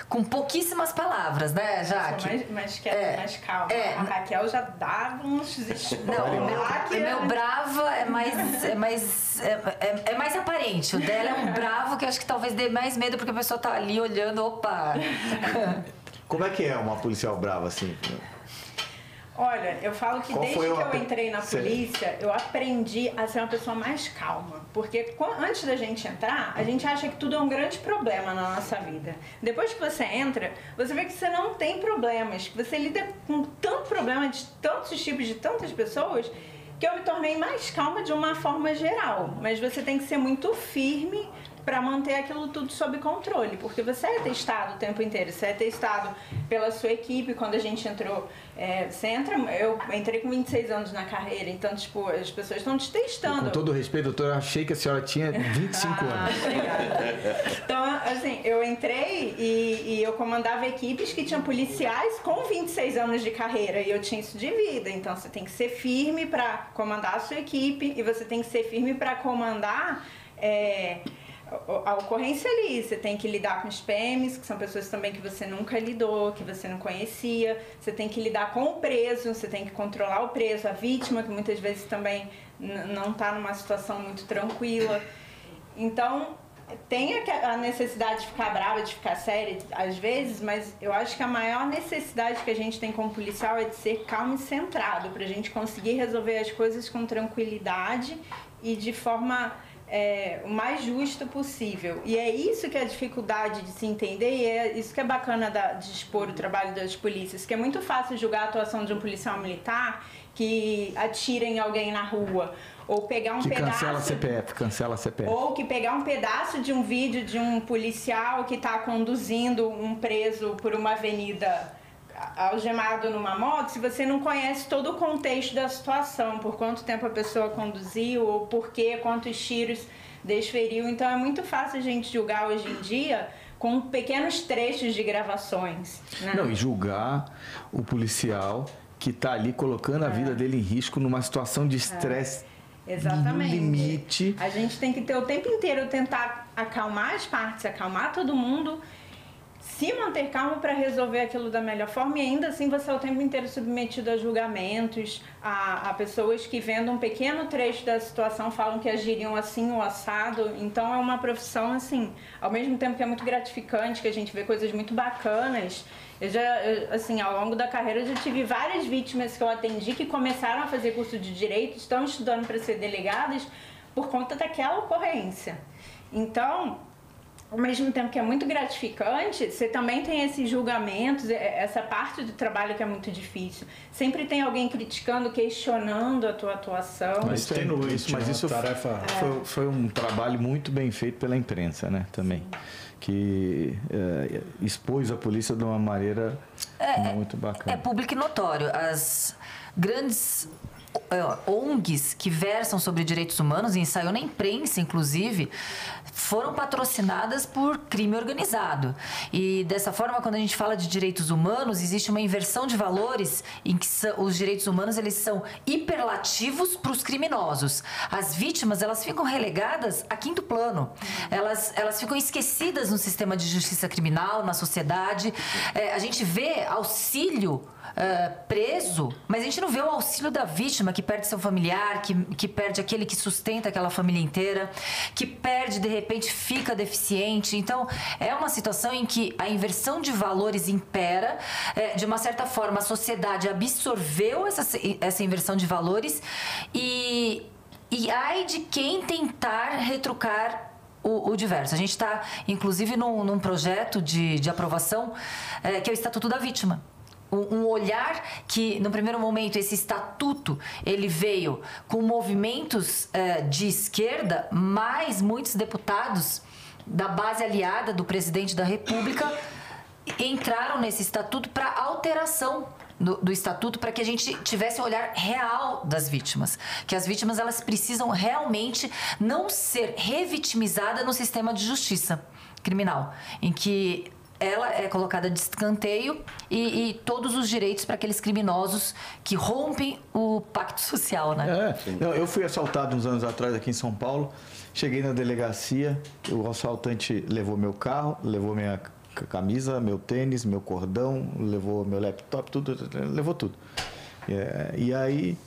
com pouquíssimas palavras, né, Jaque? mais, mais quieta, É, mais calma. é. A Raquel já dava uns Não, o meu, o meu brava é mais, é, mais, é, é- é mais aparente. O dela é um bravo que eu acho que talvez dê mais medo porque a pessoa tá ali olhando, opa. Como é que é uma policial brava assim? Olha, eu falo que Qual desde que eu entrei na polícia, eu aprendi a ser uma pessoa mais calma. Porque antes da gente entrar, a gente acha que tudo é um grande problema na nossa vida. Depois que você entra, você vê que você não tem problemas, que você lida com tanto problema de tantos tipos, de tantas pessoas, que eu me tornei mais calma de uma forma geral. Mas você tem que ser muito firme para manter aquilo tudo sob controle, porque você é testado o tempo inteiro, você é testado pela sua equipe. Quando a gente entrou, é, você entra, eu entrei com 26 anos na carreira, então, tipo, as pessoas estão te testando. Com todo respeito, doutor, eu achei que a senhora tinha 25 Ah, anos. obrigada. Então, assim, eu entrei e, e eu comandava equipes que tinham policiais com 26 anos de carreira e eu tinha isso de vida. Então, você tem que ser firme para comandar a sua equipe e você tem que ser firme para comandar. é, a ocorrência ali, você tem que lidar com os PMs, que são pessoas também que você nunca lidou, que você não conhecia, você tem que lidar com o preso, você tem que controlar o preso, a vítima, que muitas vezes também não está numa situação muito tranquila. Então, tem a a necessidade de ficar brava, de ficar séria, às vezes, mas eu acho que a maior necessidade que a gente tem como policial é de ser calmo e centrado, pra gente conseguir resolver as coisas com tranquilidade e de forma é, o mais justa possível. E é isso que é a dificuldade de se entender e é isso que é bacana da- de expor o trabalho das polícias, que é muito fácil julgar a atuação de um policial militar que atira em alguém na rua ou pegar um Que pedaço cancela a CPF, cancela a CPF. ou que pegar um pedaço de um vídeo de um policial que está conduzindo um preso por uma avenida algemado numa moto, se você não conhece todo o contexto da situação, por quanto tempo a pessoa conduziu, ou por quê, quantos tiros desferiu. Então é muito fácil a gente julgar hoje em dia com pequenos trechos de gravações. Né? Não, e julgar o policial que está ali colocando a vida dele em risco numa situação de estresse Exatamente. no limite. A gente tem que ter o tempo inteiro tentar acalmar as partes, acalmar todo mundo, se manter calmo para resolver aquilo da melhor forma e ainda assim você é o tempo inteiro submetido a julgamentos, a, a pessoas que vendo um pequeno trecho da situação falam que agiriam assim ou assado. Então é uma profissão assim, ao mesmo tempo que é muito gratificante, que a gente vê coisas muito bacanas. Eu já, eu, assim, ao longo da carreira eu já tive várias vítimas que eu atendi que começaram a fazer curso de direito, estão estudando para ser delegadas por conta daquela ocorrência. Então, ao mesmo tempo que é muito gratificante, você também tem esses julgamentos, é- essa parte do trabalho que é muito difícil. Sempre tem alguém criticando, questionando a tua atuação. Mas Isso é- extenuante, isso- mas né? isso tarefa... Foi, foi um trabalho muito bem feito pela imprensa, né? Também. Que eh, expôs a polícia de uma maneira muito É bacana. público e notório. As grandes é, ONGs que versam sobre direitos humanos, e ensaiou na imprensa, inclusive, foram patrocinadas por crime organizado. E dessa forma, quando a gente fala de direitos humanos, existe uma inversão de valores em que os direitos humanos eles são hiperlativos para os criminosos. As vítimas elas ficam relegadas a quinto plano. Elas, elas ficam esquecidas no sistema de justiça criminal, na sociedade. É, a gente vê auxílio é, preso, mas a gente não vê o auxílio da vítima que perde seu familiar, que, que perde aquele que sustenta aquela família inteira, que perde, de repente, fica deficiente. Então, é uma situação em que a inversão de valores impera. É, de uma certa forma, a sociedade absorveu essa, essa inversão de valores e, e ai de quem tentar retrucar o, o diverso. A gente está, inclusive, num, num projeto de, de aprovação é, que é o Estatuto da Vítima um um olhar que no primeiro momento esse estatuto ele veio com movimentos eh, de esquerda mas muitos deputados da base aliada do presidente da república entraram nesse estatuto para alteração do, do estatuto para que a gente tivesse um olhar real das vítimas. Que as vítimas elas precisam realmente não ser revitimizadas no sistema de justiça criminal em que ela é colocada de escanteio e, e todos os direitos para aqueles criminosos que rompem o pacto social, né? É, eu fui assaltado uns anos atrás aqui em São Paulo. Cheguei na delegacia, o assaltante levou meu carro, levou minha camisa, meu tênis, meu cordão, levou meu laptop, tudo, levou tudo. É, e aí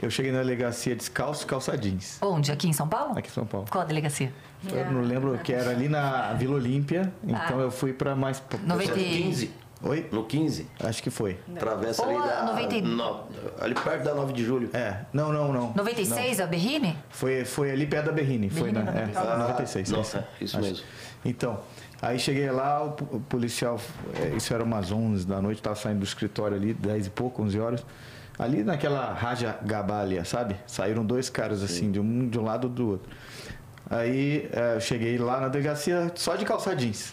eu cheguei na delegacia descalço, calça jeans, Onde? Aqui em São Paulo? aqui em São Paulo. Qual a delegacia? Eu não lembro que era ali na Vila Olímpia, então Ah. eu fui para mais. Noventa No e- 15. Oi? No 15. Acho que foi. Travessa Ou ali da. 90 no- ali perto da 9 de julho. É, não, não, não. 96, a Berrine? Foi, foi ali perto da Berrine, foi na é, Ah, 96. nossa, é isso Acho. mesmo. Então, aí cheguei lá, o policial, é, isso era umas 11 da noite, estava saindo do escritório ali, 10 e pouco, 11 horas. Ali naquela Raja Gabalia, sabe? Saíram dois caras assim, de um, de um lado do outro. Aí é, eu cheguei lá na delegacia só de calça jeans.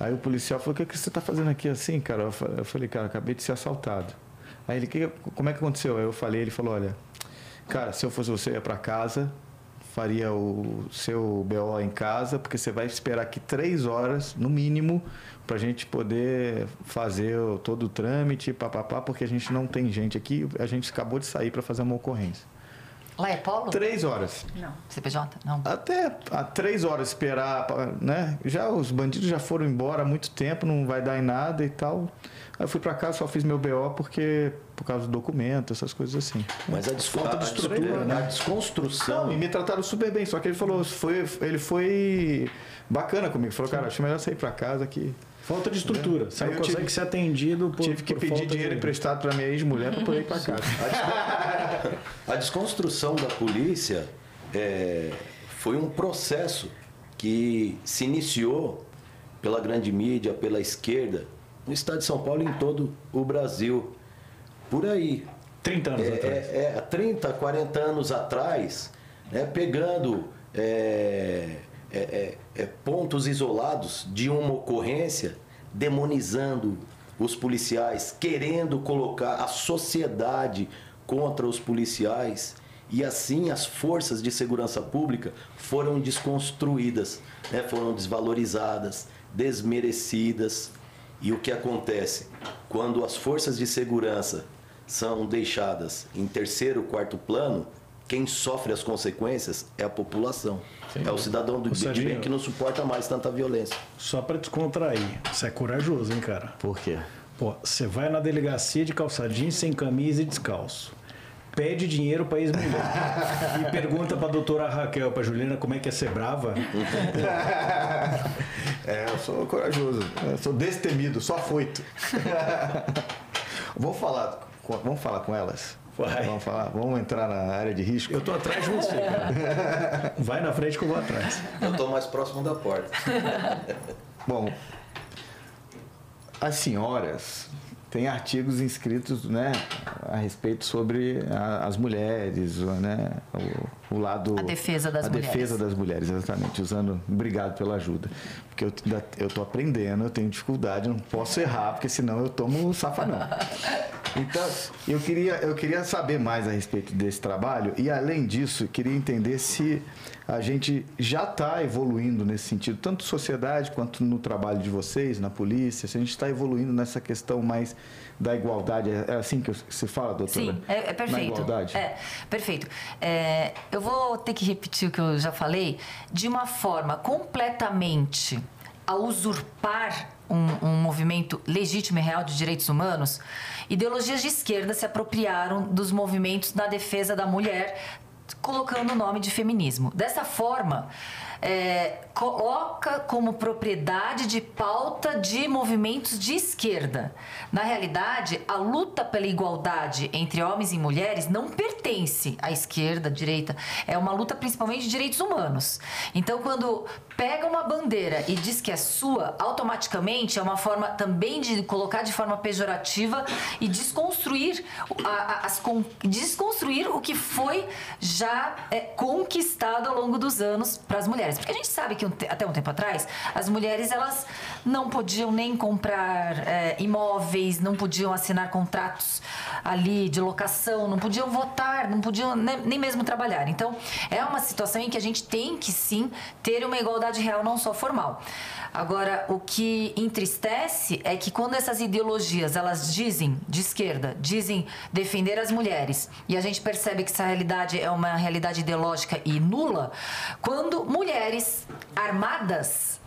Aí o policial falou: O que, que você está fazendo aqui assim, cara? Eu falei: Cara, acabei de ser assaltado. Aí ele: "Que- Como é que aconteceu? Aí eu falei: Ele falou: Olha, cara, se eu fosse você, eu ia para casa, faria o seu BO em casa, porque você vai esperar aqui três horas, no mínimo, para a gente poder fazer todo o trâmite, papapá, porque a gente não tem gente aqui, a gente acabou de sair para fazer uma ocorrência. Lá é Polo? Três horas. Não. CPJ? Não. Até há três horas esperar, pra- né? Já os bandidos já foram embora há muito tempo, não vai dar em nada e tal. Aí eu fui para casa, só fiz meu BO porque por causa do documento, essas coisas assim. Mas a, desfalta Falta de estrutura, a, né? a desconstrução. Não, e me trataram super bem, só que ele falou, foi, ele foi bacana comigo. Falou, cara, acho melhor sair para casa que Falta de estrutura. Você Aí não consegue tive- ser atendido por tive que por pedir dinheiro de... emprestado para minha ex-mulher para poder ir para casa. *laughs* A desconstrução da polícia é, foi um processo que se iniciou pela grande mídia, pela esquerda, no estado de São Paulo e em todo o Brasil. Por aí. 30 anos É, atrás. é, é, há 30, 40 anos atrás, né, pegando é, é, é, é, pontos isolados de uma ocorrência, demonizando os policiais, querendo colocar a sociedade contra os policiais. E assim as forças de segurança pública foram desconstruídas, né, foram desvalorizadas, desmerecidas. E o que acontece? Quando as forças de segurança são deixadas em terceiro, quarto plano, quem sofre as consequências é a população. é o cidadão do Ô, de Serginho. bem que não suporta mais tanta violência. Só pra descontrair. Você é corajoso, hein, cara? Por quê? Pô, você vai na delegacia de calçadinho, sem camisa e descalço. Pede dinheiro pra ex-mulher. e pergunta pra doutora Raquel, pra Juliana, como é que é ser brava. É, eu sou corajoso, eu sou destemido, só foito. *laughs* vamos falar, vamos falar com elas? Vai. Vamos falar, vamos entrar na área de risco. Eu tô atrás de você, cara. *laughs* Vai na frente que eu vou atrás. Eu estou mais próximo da porta. Bom, as senhoras têm artigos inscritos, né, a respeito sobre a- as mulheres, né, o, o lado A defesa das a mulheres. defesa das mulheres, exatamente. Usando, obrigado pela ajuda, porque eu tô aprendendo, eu tenho dificuldade, eu não posso errar, porque senão eu tomo um safanão. Então, eu queria, eu queria saber mais a respeito desse trabalho e, além disso, queria entender se a gente já está evoluindo nesse sentido, tanto sociedade quanto no trabalho de vocês, na polícia, se a gente está evoluindo nessa questão mais da igualdade. É assim que se fala, doutora? Sim, é, é perfeito. Na igualdade? É, perfeito. É, eu vou ter que repetir o que eu já falei, de uma forma completamente a usurpar um, um movimento legítimo e real de direitos humanos, ideologias de esquerda se apropriaram dos movimentos na defesa da mulher, colocando o nome de feminismo. Dessa forma, é, coloca como propriedade de pauta de movimentos de esquerda. Na realidade, a luta pela igualdade entre homens e mulheres não pertence à esquerda, à direita. É uma luta principalmente de direitos humanos. Então, quando pega uma bandeira e diz que é sua, automaticamente é uma forma também de colocar de forma pejorativa e desconstruir, a- a- as, con- desconstruir o que foi já é, conquistado ao longo dos anos para as mulheres. Mulheres. Porque a gente sabe que um até um tempo atrás, as mulheres elas não podiam nem comprar é, imóveis, não podiam assinar contratos ali de locação, não podiam votar, não podiam nem, nem mesmo trabalhar. Então, é uma situação em que a gente tem que sim ter uma igualdade real, não só formal. Agora, o que entristece é que quando essas ideologias elas dizem de esquerda, dizem defender as mulheres, e a gente percebe que essa realidade é uma realidade ideológica e nula, quando mulheres armadas,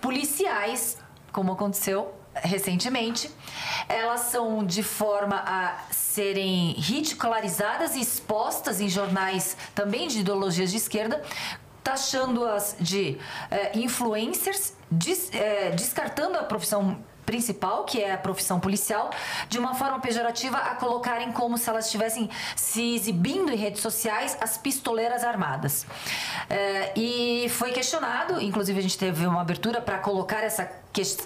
policiais, como aconteceu recentemente, elas são de forma a serem ridicularizadas e expostas em jornais também de ideologias de esquerda, taxando-as de eh, influencers, des, eh, descartando a profissão principal, que é a profissão policial, de uma forma pejorativa a colocarem como se elas estivessem se exibindo em redes sociais as pistoleiras armadas. É, e foi questionado, inclusive a gente teve uma abertura para colocar essa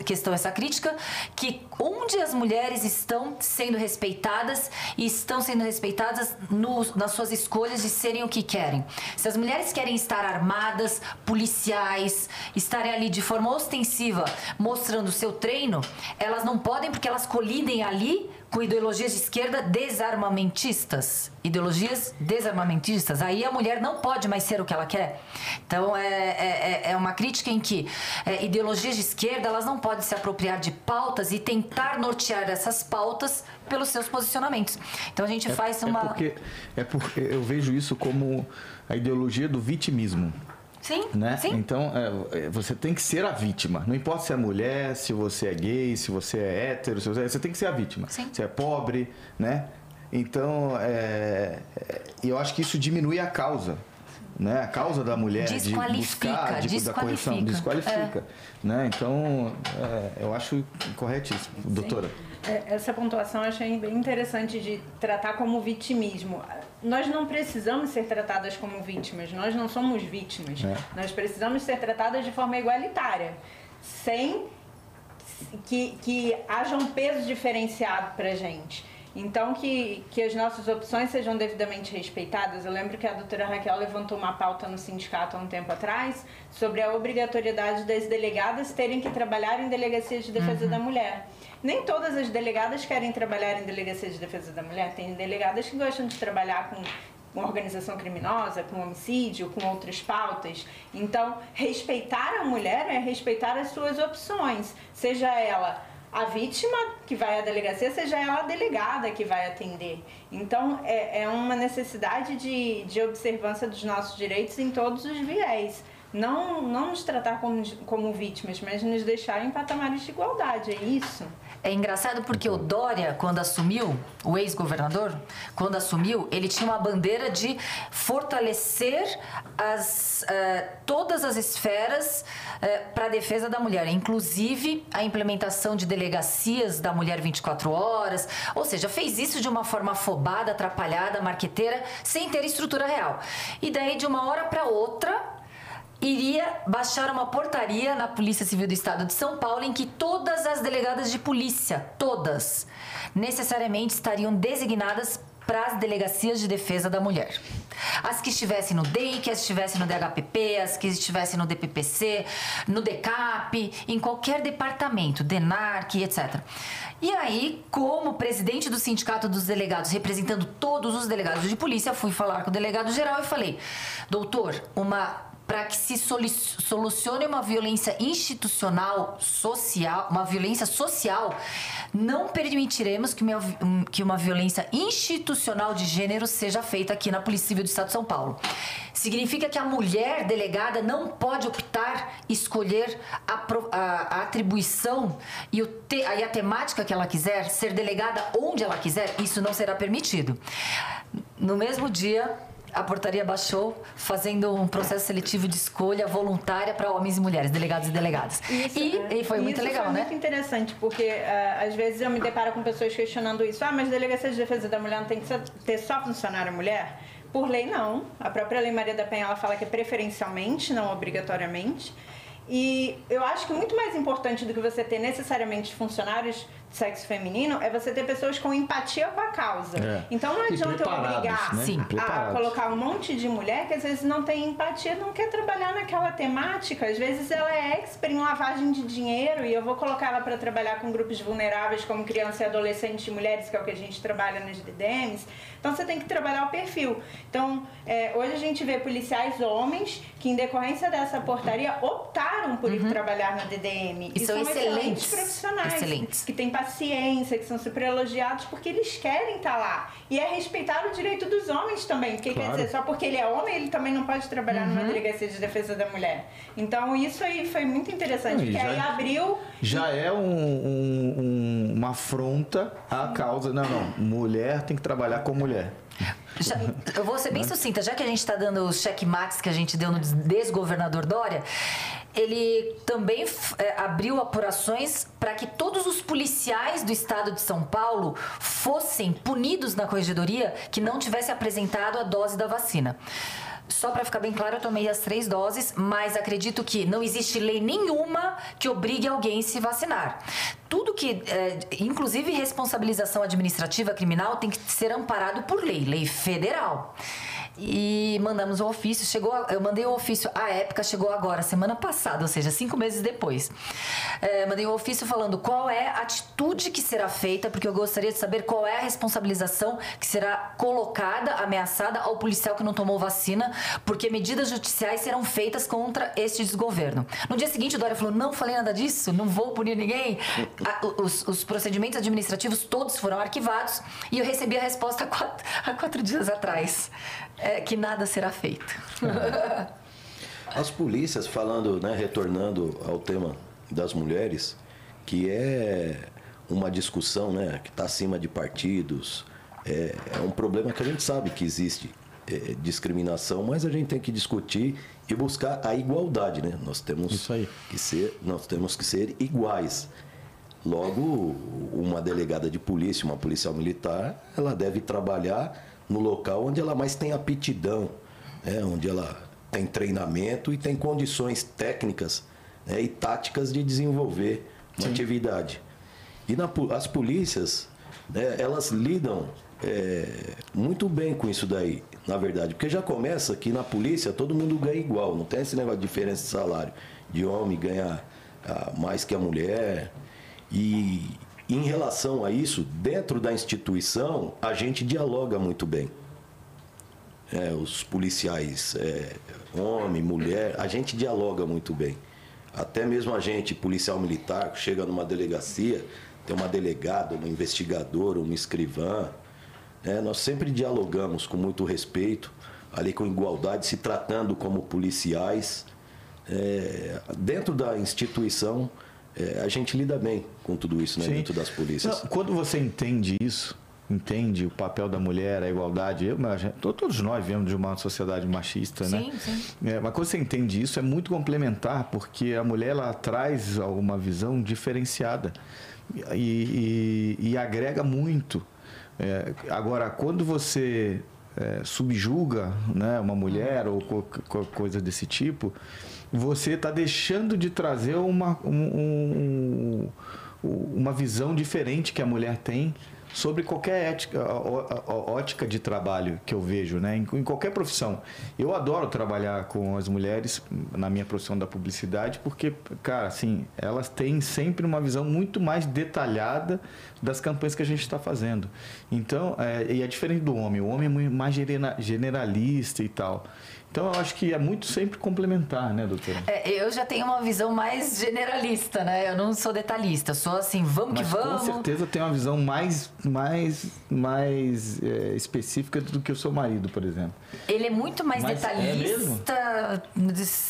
questão, essa crítica, que onde as mulheres estão sendo respeitadas e estão sendo respeitadas no, nas suas escolhas de serem o que querem. Se as mulheres querem estar armadas, policiais, estarem ali de forma ostensiva mostrando o seu treino, elas não podem porque elas colidem ali com ideologias de esquerda desarmamentistas. Ideologias desarmamentistas. Aí a mulher não pode mais ser o que ela quer. Então é, é, é, é uma crítica em que é, ideologias de esquerda elas não podem se apropriar de pautas e tentar nortear essas pautas pelos seus posicionamentos. Então a gente é, faz é uma. É porque, é porque eu vejo isso como a ideologia do vitimismo. Sim, né? sim. Então, é, você tem que ser a vítima. Não importa se é mulher, se você é gay, se você é hétero, se você, é, você tem que ser a vítima. Sim. Se é pobre, né? Então, é, é, eu acho que isso diminui a causa. Né? A causa da mulher de buscar de, da correção desqualifica. É. Né? Então, é, eu acho corretíssimo, doutora. É, essa pontuação eu achei bem interessante de tratar como vitimismo nós não precisamos ser tratadas como vítimas, nós não somos vítimas. É. Nós precisamos ser tratadas de forma igualitária, sem que, que haja um peso diferenciado para gente. Então, que, que as nossas opções sejam devidamente respeitadas. Eu lembro que a doutora Raquel levantou uma pauta no sindicato há um tempo atrás sobre a obrigatoriedade das delegadas terem que trabalhar em delegacias de defesa uhum. da mulher. Nem todas as delegadas querem trabalhar em delegacia de defesa da mulher. Tem delegadas que gostam de trabalhar com com organização criminosa, com homicídio, com outras pautas. Então, respeitar a mulher é respeitar as suas opções, seja ela a vítima que vai à delegacia, seja ela a delegada que vai atender. Então, é, é uma necessidade de, de observância dos nossos direitos em todos os viés não, não nos tratar como, como vítimas, mas nos deixar em patamares de igualdade, é isso. É engraçado porque o Dória, quando assumiu, o ex-governador, quando assumiu, ele tinha uma bandeira de fortalecer as, uh, todas as esferas uh, para a defesa da mulher, inclusive a implementação de delegacias da mulher 24 horas, ou seja, fez isso de uma forma afobada, atrapalhada, marqueteira, sem ter estrutura real. E daí, de uma hora para outra, iria baixar uma portaria na Polícia Civil do Estado de São Paulo em que todas as delegadas de polícia, todas, necessariamente estariam designadas para as delegacias de defesa da mulher. As que estivessem no DEIC, as que estivessem no DHPP, as que estivessem no DPPC, no DECAP, em qualquer departamento, DENARC, etc. E aí, como presidente do Sindicato dos Delegados, representando todos os delegados de polícia, fui falar com o delegado geral e falei: doutor, uma para que se solucione uma violência institucional, social, uma violência social, não permitiremos que uma, violência institucional de gênero seja feita aqui na Polícia Civil do Estado de São Paulo. Significa que a mulher delegada não pode optar, escolher a, a, a atribuição e, o te, e a temática que ela quiser, ser delegada onde ela quiser, isso não será permitido. No mesmo dia, a portaria baixou, fazendo um processo seletivo de escolha voluntária para homens e mulheres, delegados e delegadas. Isso, e, é. e, foi muito legal, foi né? muito interessante, porque uh, às vezes eu me deparo com pessoas questionando isso. Ah, mas delegacia de defesa da mulher não tem que ter só funcionária mulher? Por lei, não. A própria Lei Maria da Penha ela fala que é preferencialmente, não obrigatoriamente. E eu acho que muito mais importante do que você ter necessariamente funcionários sexo feminino é você ter pessoas com empatia com a causa. É. Então não E adianta eu obrigar né? Sim. a Preparados. colocar um monte de mulher que às vezes não tem empatia, não quer trabalhar naquela temática. Às vezes ela é expert em lavagem de dinheiro e eu vou colocar ela para trabalhar com grupos vulneráveis como criança e adolescente e mulheres, que é o que a gente trabalha nas DDMs. Então você tem que trabalhar o perfil. Então, é, hoje a gente vê policiais homens que, em decorrência dessa portaria, optaram por ir trabalhar na DDM. Uhum. E são excelentes. profissionais. Excelentes. Que têm paciência, que são super elogiados porque eles querem estar lá. E é respeitar o direito dos homens também. Porque Claro. quer dizer, só porque ele é homem, ele também não pode trabalhar Uhum. numa delegacia de defesa da mulher. Então, isso aí foi muito interessante, Não, e porque já- aí abriu. Já é um- um- um- uma afronta à causa. Não, não. Mulher tem que trabalhar com mulher. Já- eu vou ser bem sucinta, já que a gente está dando os checkmates que a gente deu no desgovernador Dória, ele também é, abriu apurações para que todos os policiais do estado de São Paulo fossem punidos na corregedoria que não tivesse apresentado a dose da vacina. Só para ficar bem claro, eu tomei as três doses, mas acredito que não existe lei nenhuma que obrigue alguém a se vacinar. Tudo que, é, inclusive responsabilização administrativa criminal, tem que ser amparado por lei, lei federal. E mandamos o ofício, chegou, eu mandei o ofício à época, chegou agora, semana passada, ou seja, cinco meses depois. É, mandei o ofício falando qual é a atitude que será feita, porque eu gostaria de saber qual é a responsabilização que será colocada, ameaçada ao policial que não tomou vacina, porque medidas judiciais serão feitas contra este desgoverno. No dia seguinte, o Dória falou: não falei nada disso, não vou punir ninguém. A- os, os procedimentos administrativos todos foram arquivados e eu recebi a resposta há *laughs* quatro, há quatro dias atrás, é, que nada será feito. As polícias, falando, né, retornando ao tema das mulheres, que é uma discussão né, que está acima de partidos, é, é um problema que a gente sabe que existe é, discriminação, mas a gente tem que discutir e buscar a igualdade, né? Nós temos Isso aí. que ser, nós temos que ser iguais. Logo, uma delegada de polícia, uma policial militar, ela deve trabalhar no local onde ela mais tem aptidão, né? onde ela tem treinamento e tem condições técnicas né? e táticas de desenvolver uma atividade. E na as polícias, né, elas lidam é, muito bem com isso daí, na verdade. Porque já começa que na polícia todo mundo ganha igual, não tem esse negócio de diferença de salário. De homem ganhar ah, mais que a mulher. E em relação a isso, dentro da instituição, a gente dialoga muito bem. É, os policiais, é, homem, mulher, a gente dialoga muito bem. Até mesmo a gente, policial militar, que chega numa delegacia, tem uma delegada, uma investigadora, uma escrivã. né? nós sempre dialogamos com muito respeito, ali com igualdade, se tratando como policiais. É, dentro da instituição, é, a gente lida bem com tudo isso, né? Sim. dentro das polícias. Não, quando você entende isso, entende o papel da mulher, a igualdade, eu, gente- todos nós viemos de uma sociedade machista, né? Sim, sim. É, mas quando você entende isso, é muito complementar, porque a mulher ela traz uma visão diferenciada e, e- e agrega muito. É, agora, quando você é, subjuga né, uma mulher ou co- co- coisa desse tipo, você está deixando de trazer uma, um- um- uma visão diferente que a mulher tem sobre qualquer ética, ótica de trabalho que eu vejo, né? Em, qualquer profissão. Eu adoro trabalhar com as mulheres na minha profissão da publicidade, porque, cara, assim, elas têm sempre uma visão muito mais detalhada das campanhas que a gente está fazendo. Então, é, e é diferente do homem. O homem é mais genera- generalista e tal. Então, eu acho que é muito sempre complementar, né, doutora? É, eu já tenho uma visão mais generalista, né? Eu não sou detalhista, sou assim, vamos Mas que vamos. com certeza tem uma visão mais, mais, mais é, específica do que o seu marido, por exemplo. Ele é muito mais Mas é detalhista,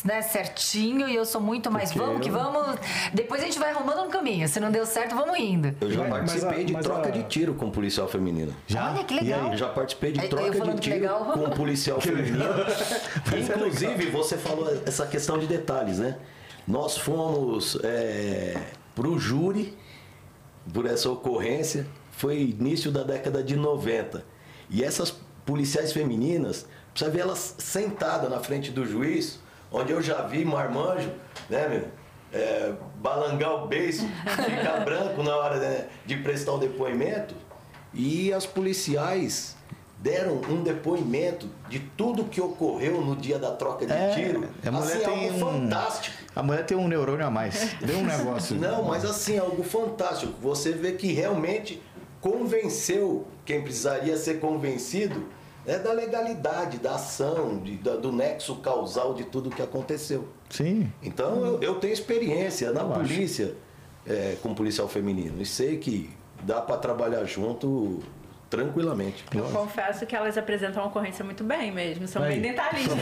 né, certinho, e eu sou muito mais Porque vamos que eu- vamos. Depois a gente vai arrumando um caminho. Se não deu certo, vamos indo. Eu já participei a- de troca a- de tiro com policial feminino. Olha que E legal. Eu já participei de eu troca de que tiro legal. com um policial *laughs* feminino. É Inclusive, você falou essa questão de detalhes, né? Nós fomos para o júri por essa ocorrência, foi início da década de 90. E essas policiais femininas, precisa ver elas sentadas na frente do juiz, onde eu já vi marmanjo, né, meu? é, balangar o beiço, ficar *laughs* branco na hora de, de prestar o depoimento. E as policiais deram um depoimento de tudo que ocorreu no dia da troca de É, tiro. a mulher assim, tem algo um- fantástico. A mulher tem um neurônio a mais. Deu um *laughs* negócio. Não, mas assim, algo fantástico. Você vê que realmente convenceu quem precisaria ser convencido é da legalidade, da ação, de- da- do nexo causal de tudo que aconteceu. Sim. Então eu, eu tenho experiência na Eu polícia é, com policial feminino e sei que dá para trabalhar junto tranquilamente. Eu confesso que elas apresentam a ocorrência muito bem mesmo, são Aí. bem detalhistas. *laughs*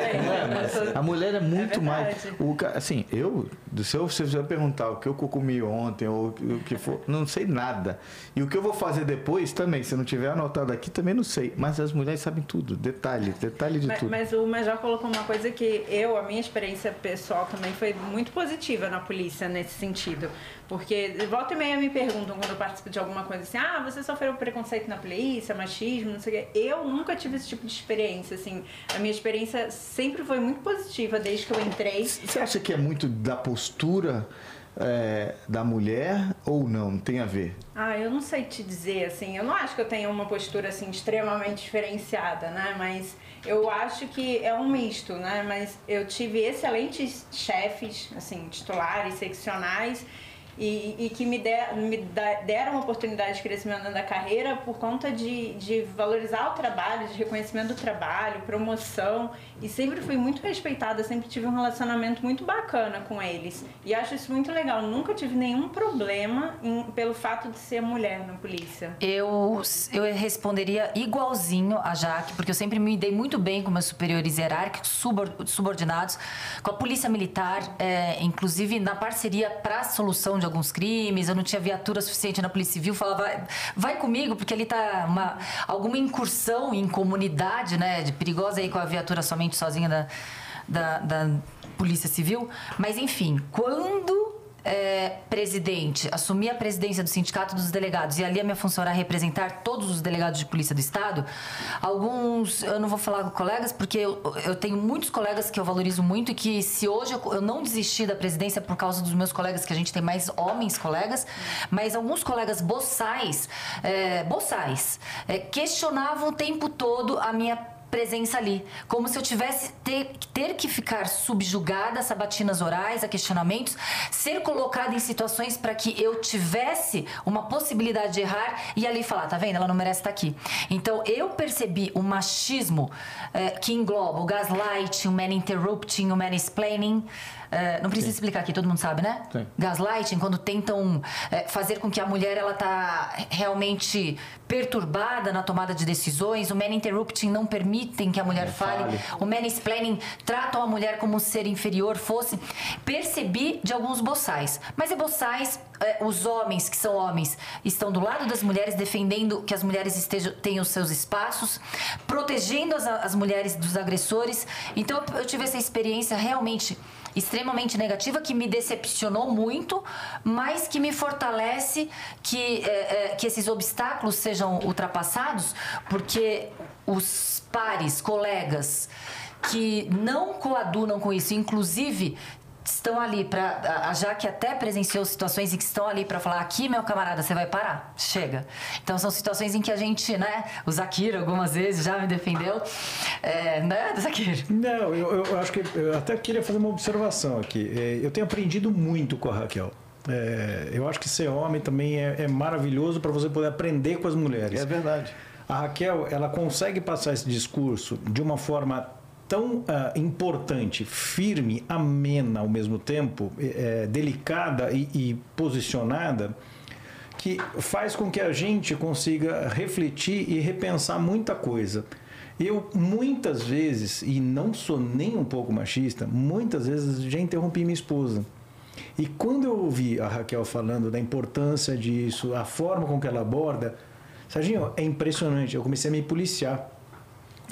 É, a mulher é muito É mais. O, assim, eu, se você perguntar o que eu comi ontem, ou o que for, não sei nada. E o que eu vou fazer depois também, se não tiver anotado aqui, também não sei. Mas as mulheres sabem tudo, detalhe, detalhe de Mas, tudo. mas o Major colocou uma coisa que eu, a minha experiência pessoal também foi muito positiva na polícia nesse sentido. Porque volta e meia me perguntam quando eu participo de alguma coisa assim, ah, você sofreu preconceito na polícia, machismo, não sei o quê. Eu nunca tive esse tipo de experiência, assim. A minha experiência sempre foi muito positiva desde que eu entrei. Você acha que é muito da postura é, da mulher ou não? Tem a ver? Ah, eu não sei te dizer, assim, eu não acho que eu tenha uma postura, assim, extremamente diferenciada, né, mas eu acho que é um misto, né, mas eu tive excelentes chefes, assim, titulares, seccionais, e, e que me, der, me deram oportunidade de crescimento da carreira por conta de, de valorizar o trabalho, de reconhecimento do trabalho, promoção. E sempre fui muito respeitada, sempre tive um relacionamento muito bacana com eles. E acho isso muito legal. Nunca tive nenhum problema em- pelo fato de ser mulher na polícia. Eu, eu responderia igualzinho a Jaque, porque eu sempre me dei muito bem com meus superiores hierárquicos, subor- subordinados, com a polícia militar, é, inclusive na parceria para a solução de alguns crimes. Eu não tinha viatura suficiente na polícia civil, falava, vai, vai comigo, porque ali tá uma, alguma incursão em comunidade, né, de perigosa aí com a viatura somente sozinha da, da, da polícia civil. Mas enfim, quando é, presidente, assumi a presidência do Sindicato dos Delegados e ali a minha função era representar todos os delegados de polícia do Estado, alguns, eu não vou falar com colegas, porque eu, eu tenho muitos colegas que eu valorizo muito e que se hoje eu, eu não desisti da presidência por causa dos meus colegas, que a gente tem mais homens colegas, mas alguns colegas boçais, é, boçais, é, questionavam o tempo todo a minha presença ali. Como se eu tivesse ter, ter que ficar subjugada a sabatinas orais, a questionamentos, ser colocada em situações para que eu tivesse uma possibilidade de errar e ali falar, tá vendo? Ela não merece estar aqui. Então eu percebi o machismo eh, que engloba o gaslighting, o man interrupting, o man explaining. Não precisa explicar aqui, todo mundo sabe, né? Sim. Gaslighting, quando tentam eh, fazer com que a mulher ela tá realmente perturbada na tomada de decisões. O man interrupting não permitem que a mulher fale. fale. O mansplaining tratam a mulher como um ser inferior fosse. Percebi de alguns boçais. Mas é boçais, eh, os homens que são homens estão do lado das mulheres, defendendo que as mulheres estejam, tenham seus espaços, protegendo as, as mulheres dos agressores. Então eu tive essa experiência realmente extremamente negativa que me decepcionou muito, mas que me fortalece que, eh, eh, que esses obstáculos sejam ultrapassados, porque os pares, colegas que não coadunam com isso, inclusive estão ali para a Jaque até presenciou situações em que estão ali para falar aqui meu camarada você vai parar chega então são situações em que a gente né o Zakir algumas vezes já me defendeu é, né Zakir Não, eu, eu acho que eu até queria fazer uma observação aqui. É, Eu tenho aprendido muito com a Raquel. É, eu acho que ser homem também é, é maravilhoso para você poder aprender com as mulheres. É verdade. A Raquel, ela consegue passar esse discurso de uma forma tão ah, importante, firme, amena ao mesmo tempo, eh, delicada e, e posicionada, que faz com que a gente consiga refletir e repensar muita coisa. Eu muitas vezes, e não sou nem um pouco machista, muitas vezes já interrompi minha esposa. E quando eu ouvi a Raquel falando da importância disso, a forma com que ela aborda, Serginho, é impressionante. Eu comecei a me policiar.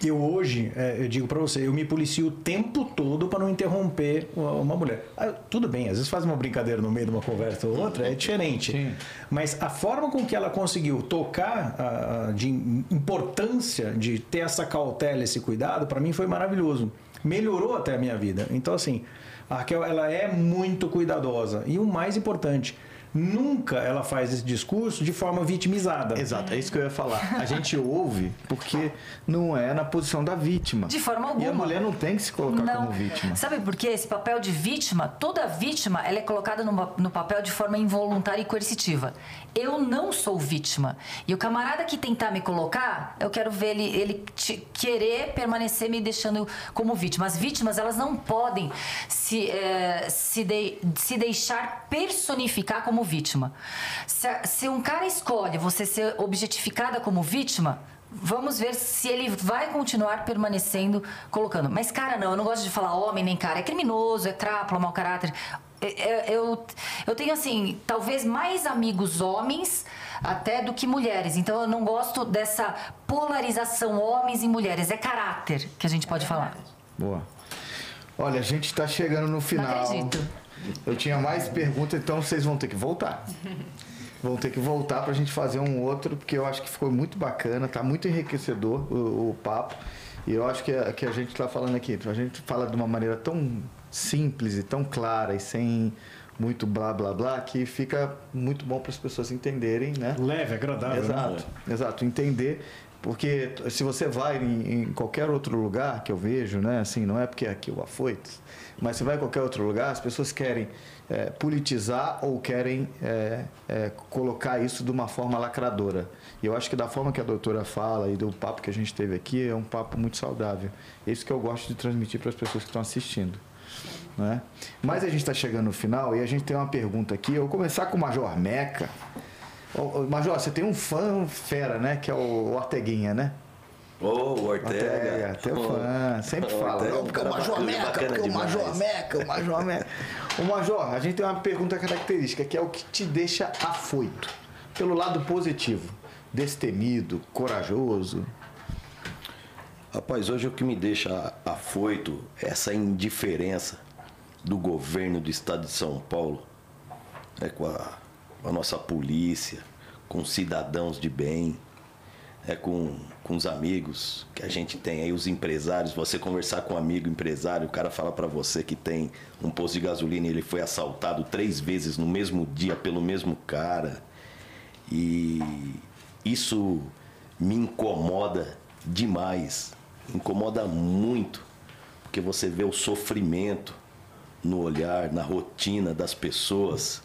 Eu hoje, é, eu digo para você, eu me policio o tempo todo para não interromper uma mulher. Ah, tudo bem, às vezes faz uma brincadeira no meio de uma conversa ou outra, é diferente. Sim. Mas a forma com que ela conseguiu tocar ah, ah, de importância de ter essa cautela, esse cuidado, para mim foi maravilhoso. Melhorou até a minha vida. Então, assim, A Raquel, ela é muito cuidadosa. E o mais importante, nunca ela faz esse discurso de forma vitimizada. Exato, é isso que eu ia falar. A *laughs* gente ouve porque não é na posição da vítima. De forma alguma. E a mulher não tem que se colocar Não. como vítima. Sabe por quê? Esse papel de vítima, toda vítima, ela é colocada no, no papel de forma involuntária e coercitiva. Eu não sou vítima. E o camarada que tentar me colocar, eu quero ver ele, ele querer permanecer me deixando como vítima. As vítimas, elas não podem se, eh, se, de- se deixar personificar como vítima. Se, se um cara escolhe você ser objetificada como vítima, Vamos ver se ele vai continuar permanecendo colocando. Mas, cara, não, eu não gosto de falar homem nem cara. É criminoso, é trápula, mau caráter. É- é- Eu, eu tenho, assim, talvez mais amigos homens até do que mulheres. Então, eu não gosto dessa polarização homens e mulheres. É caráter que a gente pode falar. Boa. Olha, a gente está chegando no final. acredito. Eu tinha mais perguntas, então vocês vão ter que voltar. *laughs* Vão ter que voltar para a gente fazer um outro, porque eu acho que ficou muito bacana, tá muito enriquecedor o, o papo. E eu acho que a, que a gente está falando aqui, a gente fala de uma maneira tão simples e tão clara e sem muito blá blá blá, que fica muito bom para as pessoas entenderem, né? Leve, agradável. né? Exato, exato. Entender, porque se você vai em, em qualquer outro lugar que eu vejo, né? Assim, não é porque aqui o afoitos, mas você vai em qualquer outro lugar, as pessoas querem é, politizar ou querem é, é, colocar isso de uma forma lacradora. E eu acho que da forma que a doutora fala e do papo que a gente teve aqui, é um papo muito saudável. É isso que eu gosto de transmitir para as pessoas que estão assistindo. Né? Mas a gente está chegando no final e a gente tem uma pergunta aqui. Eu vou começar com o Major Meca. Ô, Major, você tem um fã fera, né? Que é o Orteguinha, né? Ô, o Ortega. Ortega, teu fã. Sempre O fala. É Não, porque o cara Major Meca, porque o Major. Meca, o Major Meca. Ô, Major, a gente tem uma pergunta característica, que é o que te deixa afoito. Pelo lado positivo. Destemido, corajoso. Rapaz, hoje o que me deixa afoito é essa indiferença do governo do estado de São Paulo né, com, a, com a nossa polícia, com os cidadãos de bem, né, com, com os amigos que a gente tem aí, os empresários. Você conversar com um amigo empresário, o cara fala pra você que tem um posto de gasolina e ele foi assaltado três vezes no mesmo dia pelo mesmo cara. E isso me incomoda demais, incomoda muito, porque você vê o sofrimento no olhar, na rotina das pessoas.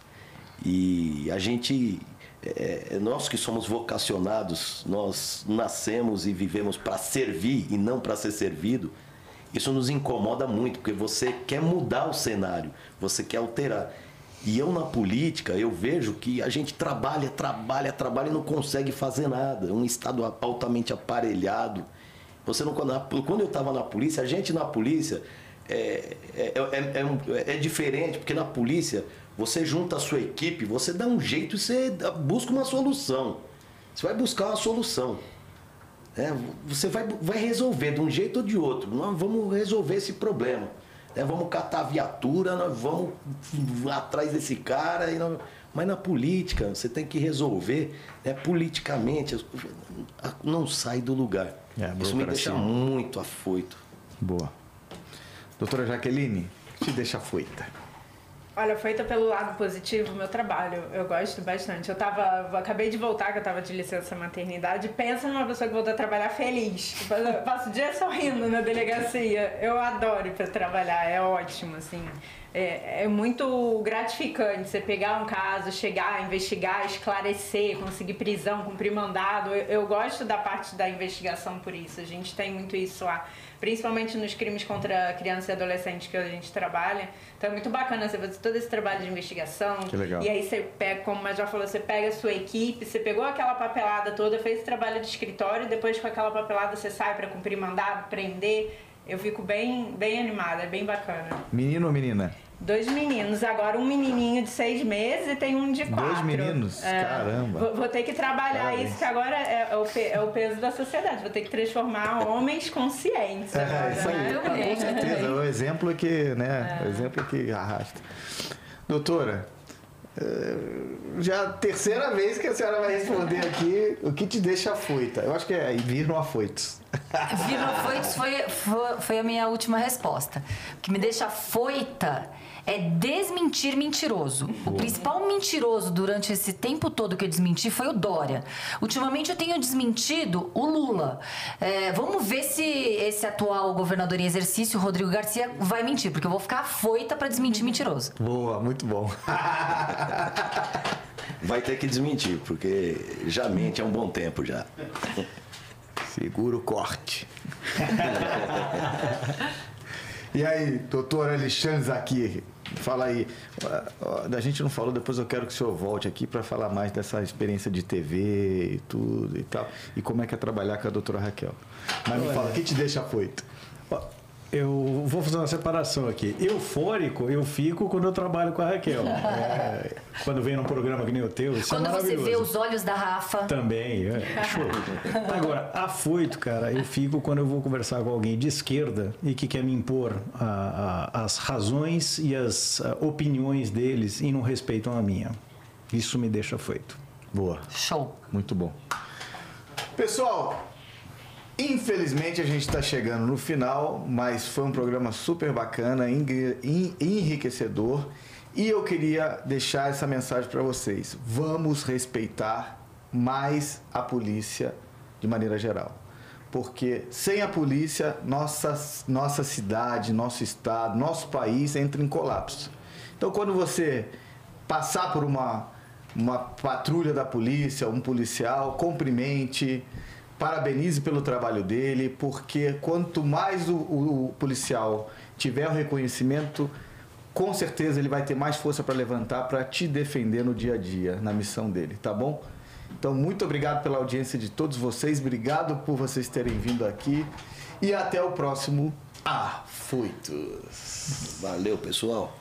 E a gente, é, nós que somos vocacionados, nós nascemos e vivemos para servir e não para ser servido. Isso nos incomoda muito, porque você quer mudar o cenário, você quer alterar. E eu na política, eu vejo que a gente trabalha, trabalha, trabalha e não consegue fazer nada. Um estado altamente aparelhado. Você não, quando eu estava na polícia, a gente na polícia é, é, é, é um- é diferente, porque na polícia você junta a sua equipe, você dá um jeito e você busca uma solução. Você vai buscar uma solução. É, você vai, vai resolver de um jeito ou de outro. Nós vamos resolver esse problema. né? vamos catar a viatura, nós vamos atrás desse cara. E nós- Mas na política, você tem que resolver né, politicamente. Não sai do lugar. É, Isso me deixa muito afoito. Boa. Doutora Jaqueline, te deixa afoita. Olha, feita pelo lado positivo, meu trabalho. Eu gosto bastante. Eu tava. acabei de voltar, que eu tava de licença maternidade. Pensa numa pessoa que voltou a trabalhar feliz. Eu passo o dia *laughs* sorrindo na delegacia. Eu adoro pra trabalhar, é ótimo, assim. É, é muito gratificante você pegar um caso, chegar, investigar, esclarecer, conseguir prisão, cumprir mandado. Eu, eu gosto da parte da investigação por isso. A gente tem muito isso lá, principalmente nos crimes contra criança e adolescente que a gente trabalha. Então é muito bacana você fazer todo esse trabalho de investigação. Que legal. E aí você pega, como o Major falou, você pega a sua equipe, você pegou aquela papelada toda, fez esse trabalho de escritório, depois com aquela papelada você sai para cumprir mandado, prender. Eu fico bem, bem animada, é bem bacana. Menino ou menina? Dois meninos, agora um menininho de seis meses e tem um de Dois quatro. meninos? Caramba. Vou, vou ter que trabalhar isso, que agora é, é o, pe- é o peso da sociedade. Vou ter que transformar homens conscientes agora, É, isso aí. né? Com certeza. É o exemplo que, né? O exemplo que arrasta. Doutora, já a terceira vez que a senhora vai responder aqui o que te deixa afoita. Eu acho que é vir no afoitos. Vir no foitos foi, foi, foi a minha última resposta. O que me deixa foita é desmentir mentiroso. O principal mentiroso durante esse tempo todo que eu desmenti foi o Dória. Ultimamente eu tenho desmentido o Lula. É, vamos ver se esse atual governador em exercício, Rodrigo Garcia, vai mentir, porque eu vou ficar foita para desmentir mentiroso. Boa, muito bom. *laughs* *laughs* Vai ter que desmentir, porque já mente há um bom tempo já. Segura o corte. *laughs* e aí, doutor Alexandre Zakir, fala aí. A gente não falou, depois eu quero que o senhor volte aqui para falar mais dessa experiência de TV e tudo e tal. E como é que é trabalhar com a doutora Raquel. Mas me fala, o que te deixa afoito? Eu vou fazer uma separação aqui. Eufórico, eu fico quando eu trabalho com a Raquel. *laughs* É, quando vem num programa que nem o teu, isso Quando é você maravilhoso. vê os olhos da Rafa. Também, é. Show. *laughs* Agora, afoito, cara, eu fico quando eu vou conversar com alguém de esquerda e que quer me impor a- a- as razões e as a, opiniões deles e não respeitam a minha. Isso me deixa afoito. Boa. Show. Muito bom. Pessoal, infelizmente a gente está chegando no final, mas foi um programa super bacana, enriquecedor. E eu queria deixar essa mensagem para vocês. Vamos respeitar mais a polícia de maneira geral. Porque sem a polícia, nossa, nossa cidade, nosso estado, nosso país entra em colapso. Então, quando você passar por uma, uma patrulha da polícia, um policial, cumprimente, parabenize pelo trabalho dele, porque quanto mais o, o, policial tiver o reconhecimento, com certeza ele vai ter mais força para levantar para te defender no dia a dia, na missão dele, tá bom? Então, muito obrigado pela audiência de todos vocês, obrigado por vocês terem vindo aqui e até o próximo Afoitos. Valeu, pessoal.